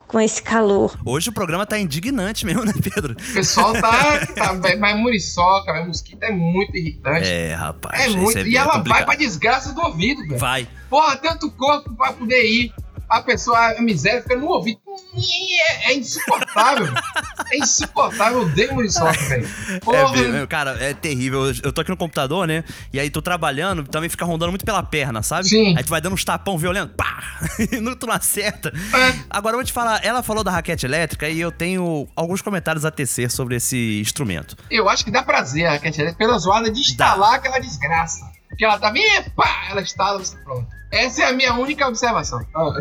com esse calor. Hoje o programa tá indignante mesmo, né, Pedro? O pessoal tá. tá mas muriçoca, mas mosquito é muito irritante. É, rapaz. É muito. é e ela vai complicado. pra desgraça do ouvido, velho. Vai. Porra, tanto corpo pra poder ir. A pessoa, a miséria fica no ouvido. É, é insuportável. é insuportável. Eu odeio muriçoca, velho. É, Porra. ve- cara, é terrível. Eu tô aqui no computador, né? E aí tô trabalhando, também fica rondando muito pela perna, sabe? Sim. Aí tu vai dando uns tapão violento, pá! E não, tu não acerta. Agora eu vou te falar, ela falou da raquete elétrica e eu tenho alguns comentários a tecer sobre esse instrumento. Eu acho que dá prazer a raquete elétrica pela zoada de instalar aquela desgraça. Porque ela tá bem, pá, ela você pronto. Essa é a minha única observação. Ah,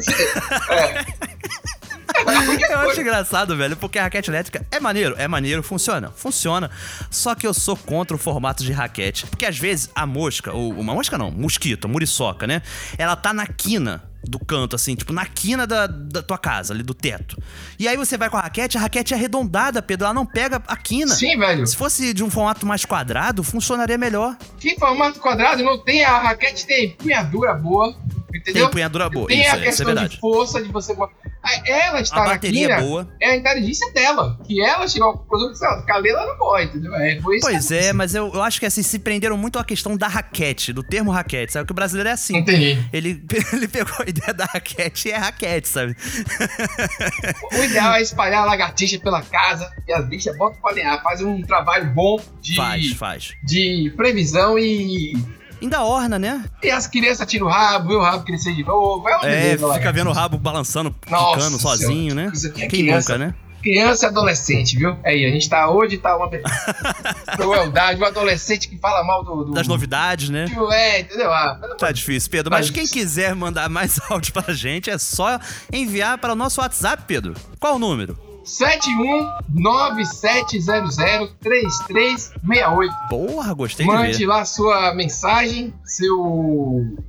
é. Eu acho engraçado, velho, porque a raquete elétrica é maneiro, é maneiro, funciona, funciona. Só que eu sou contra o formato de raquete. Porque às vezes a mosca, ou uma mosca não, mosquito, muriçoca, né? Ela tá na quina do canto, assim, tipo, na quina da, da tua casa, ali do teto. E aí você vai com a raquete, a raquete é arredondada, Pedro, ela não pega a quina. Sim, velho. Se fosse de um formato mais quadrado, funcionaria melhor. Que formato quadrado não tem a raquete, tem empunhadura boa. Entendeu? Tem empunhadura boa, Tem isso, a é- é questão verdade. de força de você. Ela está A na bateria quina, é boa. É a inteligência dela. Que ela chegou à conclusão que, Calela não morre, entendeu? É, Pois é, mas eu, eu acho que assim, se prenderam muito à questão da raquete, do termo raquete, sabe? Que o brasileiro é assim. Entendi. Ele, ele pegou a ideia da raquete e é raquete, sabe? O ideal é espalhar a lagartixa pela casa e as bichas botam pra lenhar. Faz um trabalho bom de, Faz, faz. de previsão e. Ainda orna, né? E as crianças tiram o rabo, vê o rabo crescer de novo. É, um É, desenho fica vendo o rabo balançando, ficando sozinho, Senhora, né? é Quem criança. nunca, né? Criança e adolescente, viu? Aí, a gente tá hoje, tá uma crueldade, um adolescente que fala mal do. do Das novidades, né? É, entendeu? Ah, Tá difícil, Pedro. Tá Mas quem quiser mandar mais áudio pra gente, é só enviar para o nosso WhatsApp, Pedro. Qual o número? 719703368. Porra, gostei de Mande ver. lá sua mensagem, seu,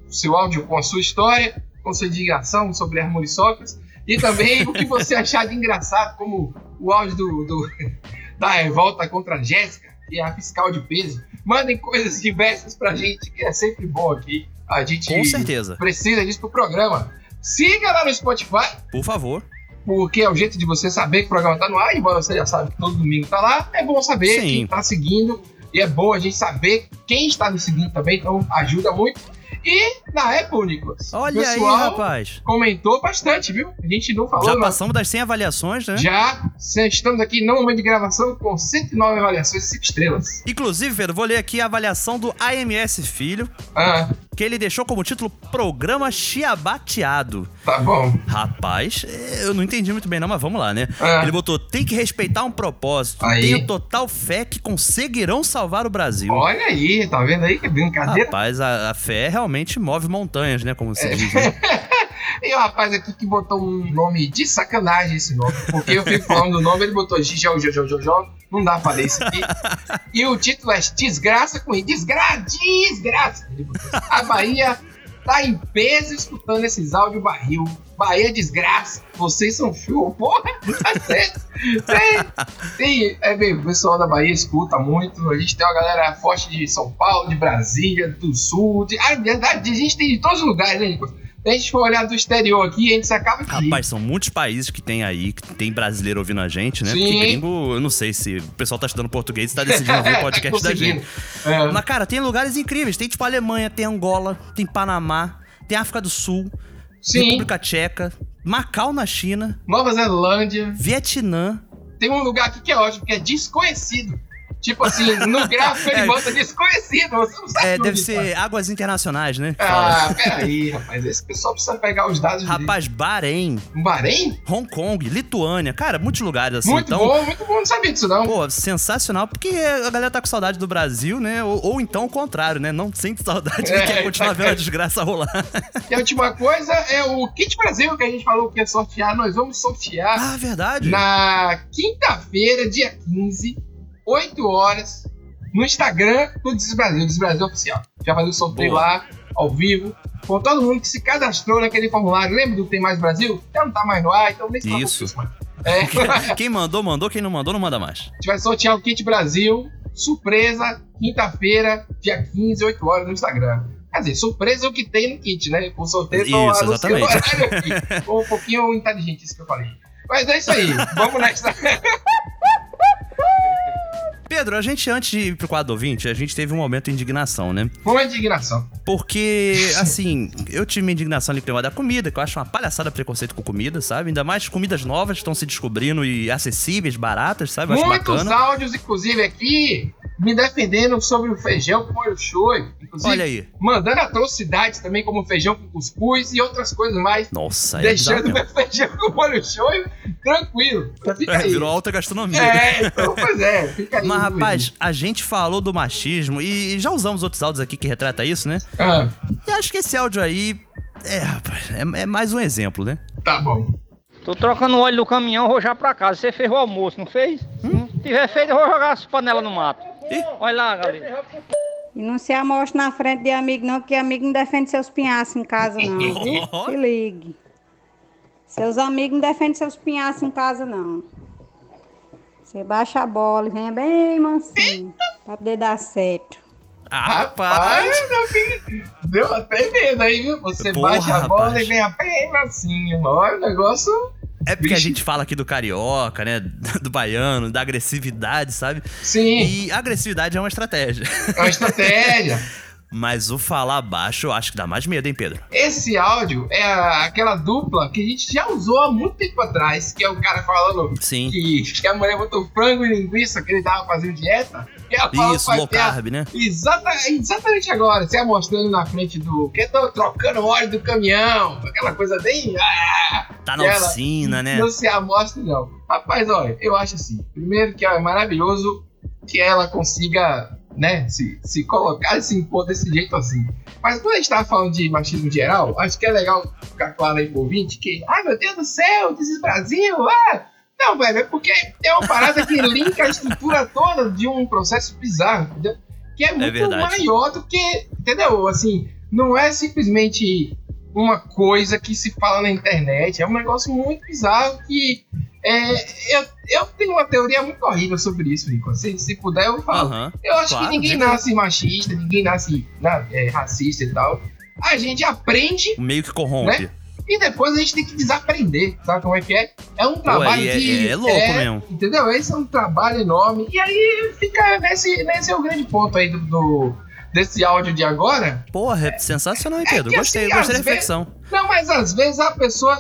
seu áudio com a sua história, com sua indignação sobre muriçocas e também o que você achar de engraçado, como o áudio do, do- da revolta contra a Jéssica, que é a fiscal de peso. Mandem coisas diversas pra gente, que é sempre bom aqui. A gente Com certeza. precisa disso pro programa. Siga lá no Spotify, Por favor. Porque é o jeito de você saber que o programa tá no ar, embora você já sabe que todo domingo tá lá. É bom saber Sim. quem tá seguindo. E é bom a gente saber quem está nos seguindo também, então ajuda muito. E na Apple, Nicolas. Olha aí, rapaz. Comentou bastante, viu? A gente não falou. Já não. passamos das 100 avaliações, né? Já estamos aqui no momento de gravação com 109 avaliações, 5 estrelas. Inclusive, Pedro, vou ler aqui a avaliação do AMS Filho, Ah, que ele deixou como título Programa Chiabateado. tá bom. Rapaz, eu não entendi muito bem não, mas vamos lá, né? Ah. Ele botou, tem que respeitar um propósito. Aí. Tenho total fé que conseguirão salvar o Brasil. Olha aí, tá vendo aí que brincadeira? Rapaz, a, a fé realmente move montanhas, né? Como É. se diz. né? E o rapaz aqui que botou um nome de sacanagem esse nome. Porque eu fico falando do nome, ele botou Gijão, Jojó, Jojó. Não dá pra ler isso aqui. E o título é Desgraça com I. Desgraça, desgraça. A Bahia tá em peso escutando esses áudios barril. Bahia desgraça. Vocês são show. Porra, tá certo. Tem, é bem, o pessoal da Bahia escuta muito. A gente tem uma galera forte de São Paulo, de Brasília, do Sul. De, ah, verdade, a gente tem de todos os lugares, né, Nicolas? A gente for olhar do exterior aqui, a gente acaba aqui. Rapaz, são muitos países que tem aí, que tem brasileiro ouvindo a gente, né? Sim. Porque gringo, eu não sei se o pessoal tá estudando português e tá decidindo ouvir o podcast da Conseguindo. gente. É. Mas, cara, tem lugares incríveis. Tem tipo Alemanha, tem Angola, tem Panamá, tem África do Sul, Sim. República Tcheca, Macau na China, Nova Zelândia. Vietnã. Tem um lugar aqui que é ótimo, que é desconhecido. Tipo assim, no gráfico ele É. bota desconhecido, você não sabe É, deve ser águas internacionais, né? Ah, peraí, rapaz. Esse pessoal precisa pegar os dados Rapaz, Bahrein. Bahrein? Hong Kong, Lituânia. Cara, muitos lugares assim. Muito então, bom, muito bom, não sabia disso não. Pô, sensacional, porque a galera tá com saudade do Brasil, né? Ou, ou então o contrário, né? Não sente saudade É, e quer continuar vendo a desgraça rolar. E a última coisa é o Kit Brasil que a gente falou que ia sortear. Nós vamos sortear. Ah, verdade. Na quinta-feira, dia 15, 8 horas, no Instagram do Desbrasil, Desbrasil Oficial. Já fazer o sorteio Boa. lá, ao vivo, com todo mundo que se cadastrou naquele formulário. Lembra do Tem Mais Brasil? Já não tá mais no ar, então nem se Isso. com. É. Quem mandou, mandou. Quem não mandou, não manda mais. A gente vai sortear o Kit Brasil, surpresa, quinta-feira, dia 15, 8 horas no Instagram. Quer dizer, surpresa é o que tem no kit, né? O sorteio Isso, exatamente. o horário aqui. Foi um pouquinho inteligente isso que eu falei. Mas é isso aí, vamos nessa. Pedro, a gente, antes de ir pro quadro ouvinte, a gente teve um momento de indignação, né? Uma indignação. Porque, assim, eu tive minha indignação ali com da comida, que eu acho uma palhaçada preconceito com comida, sabe? Ainda mais comidas novas estão se descobrindo e acessíveis, baratas, sabe? Eu acho Muitos áudios, inclusive, aqui me defendendo sobre o feijão com molho shoyu. Inclusive, Olha aí. mandando atrocidades também, como feijão com cuscuz e outras coisas mais. Nossa, é Deixando bizarro meu feijão com molho shoyu tranquilo. Fica É, aí. virou alta gastronomia. É, então, pois é, fica aí. Mas, rapaz, a gente falou do machismo e já usamos outros áudios aqui que retrata isso, né? Ah. E acho que esse áudio aí. É, rapaz, é, é mais um exemplo, né? Tá bom. Tô trocando o óleo do caminhão, vou já pra casa. Você fez o almoço, não fez? Hum? Se tiver feito, eu vou jogar as panelas no mato. Olha lá, galera. E não se amostre na frente de amigo, não, que amigo não defende seus pinhaços em casa, não, viu? Se ligue. Seus amigos não defendem seus pinhaços em casa, não. Você baixa a bola e venha bem mansinho, pra poder dar certo. Ah, Rapaz, meu filho, deu até medo aí, viu? Você Porra, baixa a bola rapaz. e ganha bem assim. Olha, o negócio. É porque a gente fala aqui do carioca, né? Do baiano, da agressividade, sabe? Sim. E a agressividade é uma estratégia. É uma estratégia. Mas o falar baixo eu acho que dá mais medo, hein, Pedro? Esse áudio é aquela dupla que a gente já usou há muito tempo atrás, que é o cara falando Sim. que, que a mulher botou frango e linguiça, que ele tava fazendo dieta. Isso, low carb, né? Exata, exatamente agora, você mostrando na frente do. Que tô trocando óleo do caminhão, aquela coisa bem. ah, Tá na ela- oficina, né? Não se amostra, não. Rapaz, olha, eu acho assim. Primeiro que é maravilhoso que ela consiga, né, se, se colocar e se impor desse jeito assim. Mas quando a gente tava falando de machismo geral, acho que é legal ficar claro aí pro ouvinte que, ai meu Deus do céu, This is Brasil, ah! Não, velho, é porque é uma parada que linka a estrutura toda de um processo bizarro, entendeu? Que é muito verdade. maior do que, entendeu? Assim, não é simplesmente uma coisa que se fala na internet, é um negócio muito bizarro que é, eu, eu tenho uma teoria muito horrível sobre isso, Rico. Se, se puder, eu falo. Aham, eu acho claro, que ninguém nasce machista, ninguém nasce na- é, racista e tal. A gente aprende Meio que corrompe. né? E depois a gente tem que desaprender, sabe como é que é? É um trabalho é- que. é louco mesmo. Entendeu? Esse é um trabalho enorme. E aí fica nesse, nesse é o grande ponto aí do, do- desse áudio de agora. Porra, é sensacional, hein, Pedro? que, gostei, assim, gostei da reflexão. Não, mas às vezes a pessoa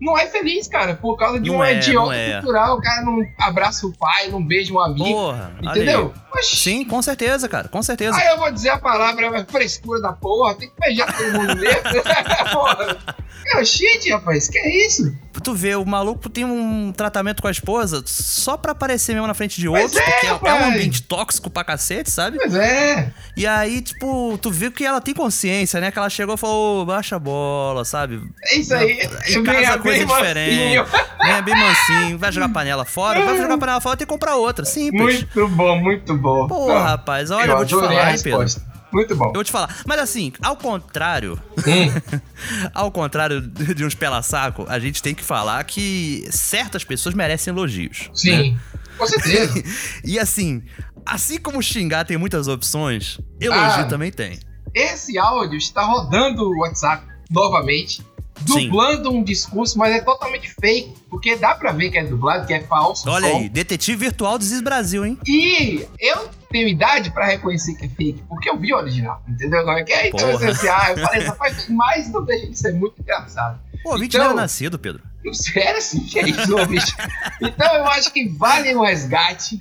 não é feliz, cara, por causa de Não uma é, idiota não é. cultural. O cara não abraça o pai, não beija um amigo. Porra, entendeu? Sim, com certeza, cara, com certeza. Aí eu vou dizer a palavra frescura da porra, tem que beijar todo mundo mesmo. porra. Cara, shit, rapaz, que é isso? Tu vê, o maluco tem um tratamento com a esposa só pra aparecer mesmo na frente de Pois outros, é, porque é, é um ambiente tóxico pra cacete, sabe? Pois é. E aí, tipo, tu viu que ela tem consciência, né? Que ela chegou e falou, "Ô, baixa a bola, sabe? É isso aí. Em casa coisa bem diferente. mansinho. Venha bem mansinho. Vai jogar panela fora? Vai jogar panela fora tem que comprar outra. Simples. Muito bom, muito bom. Não, rapaz, olha, eu eu vou te falar, hein, Pedro. Muito bom. Eu vou te falar. Mas assim, ao contrário. Hum. ao contrário de uns pela-saco, a gente tem que falar que certas pessoas merecem elogios. Sim, né? com certeza. e assim, assim como xingar tem muitas opções, elogio Ah. também tem. Esse áudio está rodando o WhatsApp. novamente, dublando um discurso, mas é totalmente fake, porque dá pra ver que é dublado, que é falso. Olha som. aí, detetive virtual do Ziz Brasil, hein? E eu tenho idade pra reconhecer que é fake, porque eu vi o original, entendeu? Agora que é então Porra. essencial. Eu falei, rapaz, mas não deixa de ser muito engraçado. O ouvinte Então- não era nascido, Pedro. Sério, assim, que é isso, ouvinte? Então eu acho que vale um resgate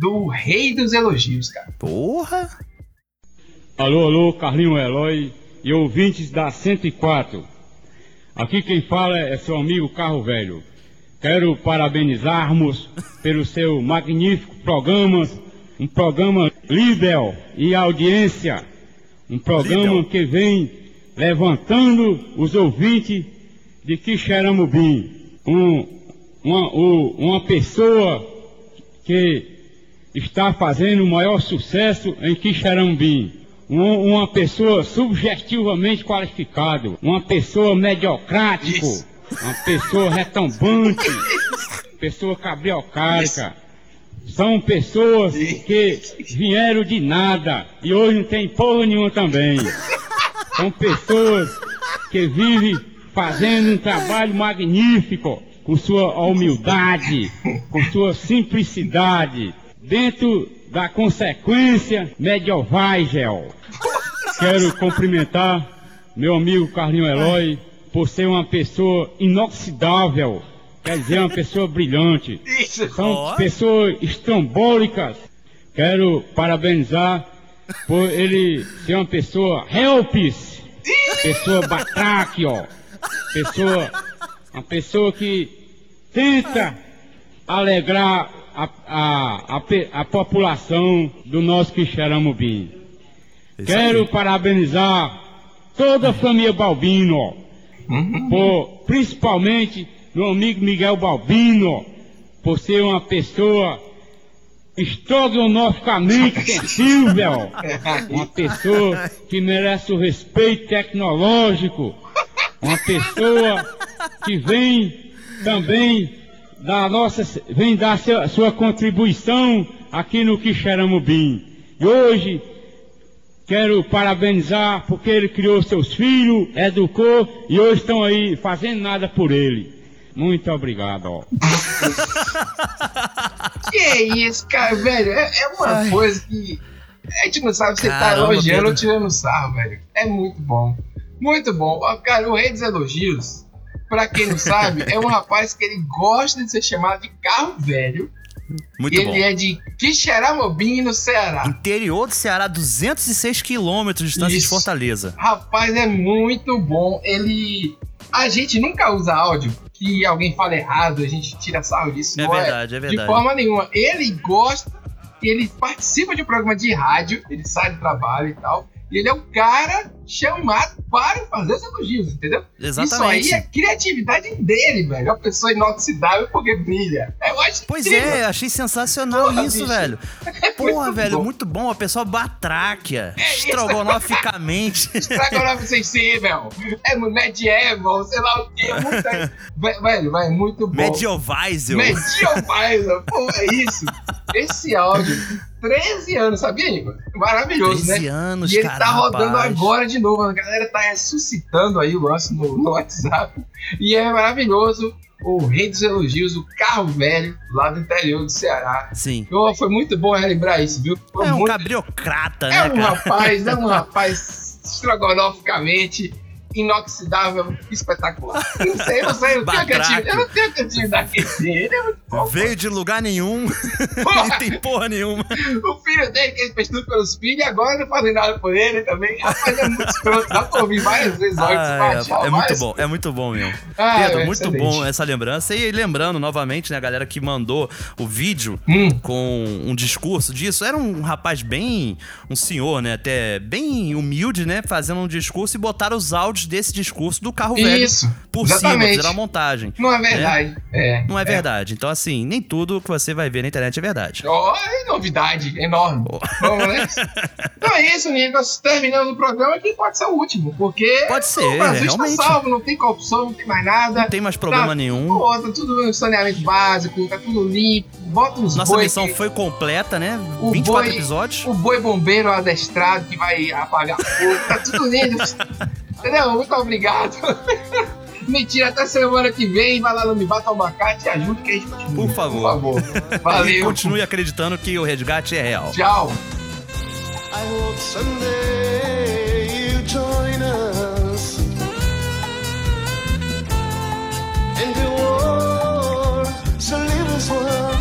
do rei dos elogios, cara. Porra! Alô, alô, Carlinho Eloy e ouvintes da 104. Aqui quem fala é seu amigo Carro Velho. Quero parabenizarmos pelo seu magnífico programa, um programa líder e audiência, um programa que vem levantando os ouvintes de Quixeramobim. Um, uma, uma pessoa que está fazendo o maior sucesso em Quixeramobim. Um- uma pessoa subjetivamente qualificada, uma pessoa mediocrático, uma pessoa retumbante, pessoa cabriocárica. São pessoas que vieram de nada e hoje não tem porra nenhuma também. São pessoas que vivem fazendo um trabalho magnífico, com sua humildade, com sua simplicidade, dentro da consequência medieval. Quero cumprimentar meu amigo Carlinho Eloy por ser uma pessoa inoxidável, quer dizer, uma pessoa brilhante. São pessoas estrambólicas. Quero parabenizar por ele ser uma pessoa helpis, pessoa batráquio, pessoa, uma pessoa que tenta alegrar a, a, a, a população do nosso Quixeramobim. Quero parabenizar toda a família Balbino, por, principalmente meu amigo Miguel Balbino, por ser uma pessoa estrogonoficamente sensível, uma pessoa que merece o respeito tecnológico, uma pessoa que vem também da nossa, vem dar sua, sua contribuição aqui no Quixeramobim. E hoje quero parabenizar porque ele criou seus filhos, educou e hoje estão aí fazendo nada por ele. Muito obrigado. Ó. Que é isso, cara, velho? É, é uma coisa que a gente não sabe se você tá elogiando Pedro. ou tirando sarro, velho. É muito bom. Muito bom. Cara, o rei dos elogios, pra quem não sabe, é um rapaz que ele gosta de ser chamado de carro velho. Muito e ele bom. é de Quixeramobim, no Ceará. Interior do Ceará, 206 quilômetros de distância de Isso. Fortaleza. Rapaz, é muito bom. Ele. A gente nunca usa áudio que alguém fala errado, a gente tira sarro disso. É não verdade, é De verdade. forma nenhuma. Ele gosta, ele participa de um programa de rádio, ele sai do trabalho e tal. E ele é o cara chamado para fazer os elogios, entendeu? Exatamente. Isso aí é criatividade dele, velho. É uma pessoa inoxidável porque brilha. Eu acho Pois incrível. é, achei sensacional Porra, isso, bicho. velho. Porra, muito velho, bom. muito bom. A pessoa batráquia, É estrogonoficamente. Estrogonofe sensível, é medieval, sei lá o que, é muito... Ve- velho, vai, muito bom. Medievisel. Medievisel, pô, é isso. Esse áudio, 13 anos, sabia, Igor? Maravilhoso, 13 né? anos, E ele cara, tá rodando rapaz. agora de novo, a galera tá ressuscitando aí o lance no, no WhatsApp. E é maravilhoso. O rei dos elogios, o carro velho, lá do interior do Ceará. Sim. Então, foi muito bom relembrar isso, viu? Foi É um muito cabriocrata, né, é um cara? rapaz, é um rapaz estrogonoficamente inoxidável, espetacular. Não sei, não sei, eu não tenho cantinho, eu não tenho cantinho daquele. Ele é muito bom. Veio de lugar nenhum. Porra. não tem porra nenhuma. O filho dele, que ele fez tudo pelos filhos, e agora não fazem nada por ele também. Rapaz, é muito escroto. Dá pra ouvir várias vezes. Ah, baixar é, é muito várias- bom, é muito bom mesmo. Ah, Pedro, é muito excelente. bom essa lembrança. E lembrando novamente, né, a galera que mandou o vídeo Hum. com um discurso disso. Era um rapaz bem. um senhor, né? Até bem humilde, né? Fazendo um discurso e botaram os áudios desse discurso do carro velho Isso, por cima, exatamente. fizeram a montagem. Não é né? verdade. É, Não é, é. verdade. Então, assim, nem tudo que você vai ver na internet é verdade. Ó, é novidade, enorme. Vamos nessa? Então é isso, Nicolas. Terminando o programa, que pode ser o último, porque Pode ser, o Brasil realmente. está salvo, não tem corrupção, não tem mais nada. Não tem mais problema Tá- nenhum. Pô, tá tudo saneamento básico, tá tudo limpo. Bota uns Nossa missão que- foi completa, né? o 24 boi- episódios. O boi bombeiro adestrado que vai apagar fogo, tá tudo lindo. Entendeu? Muito obrigado. Mentira, até semana que vem. Vai lá no Me Bata Abacate e ajude que a gente continue. Por favor. Por favor. Valeu. e continue acreditando que o resgate é real. Tchau. I hope someday you join us in the war, to live as one.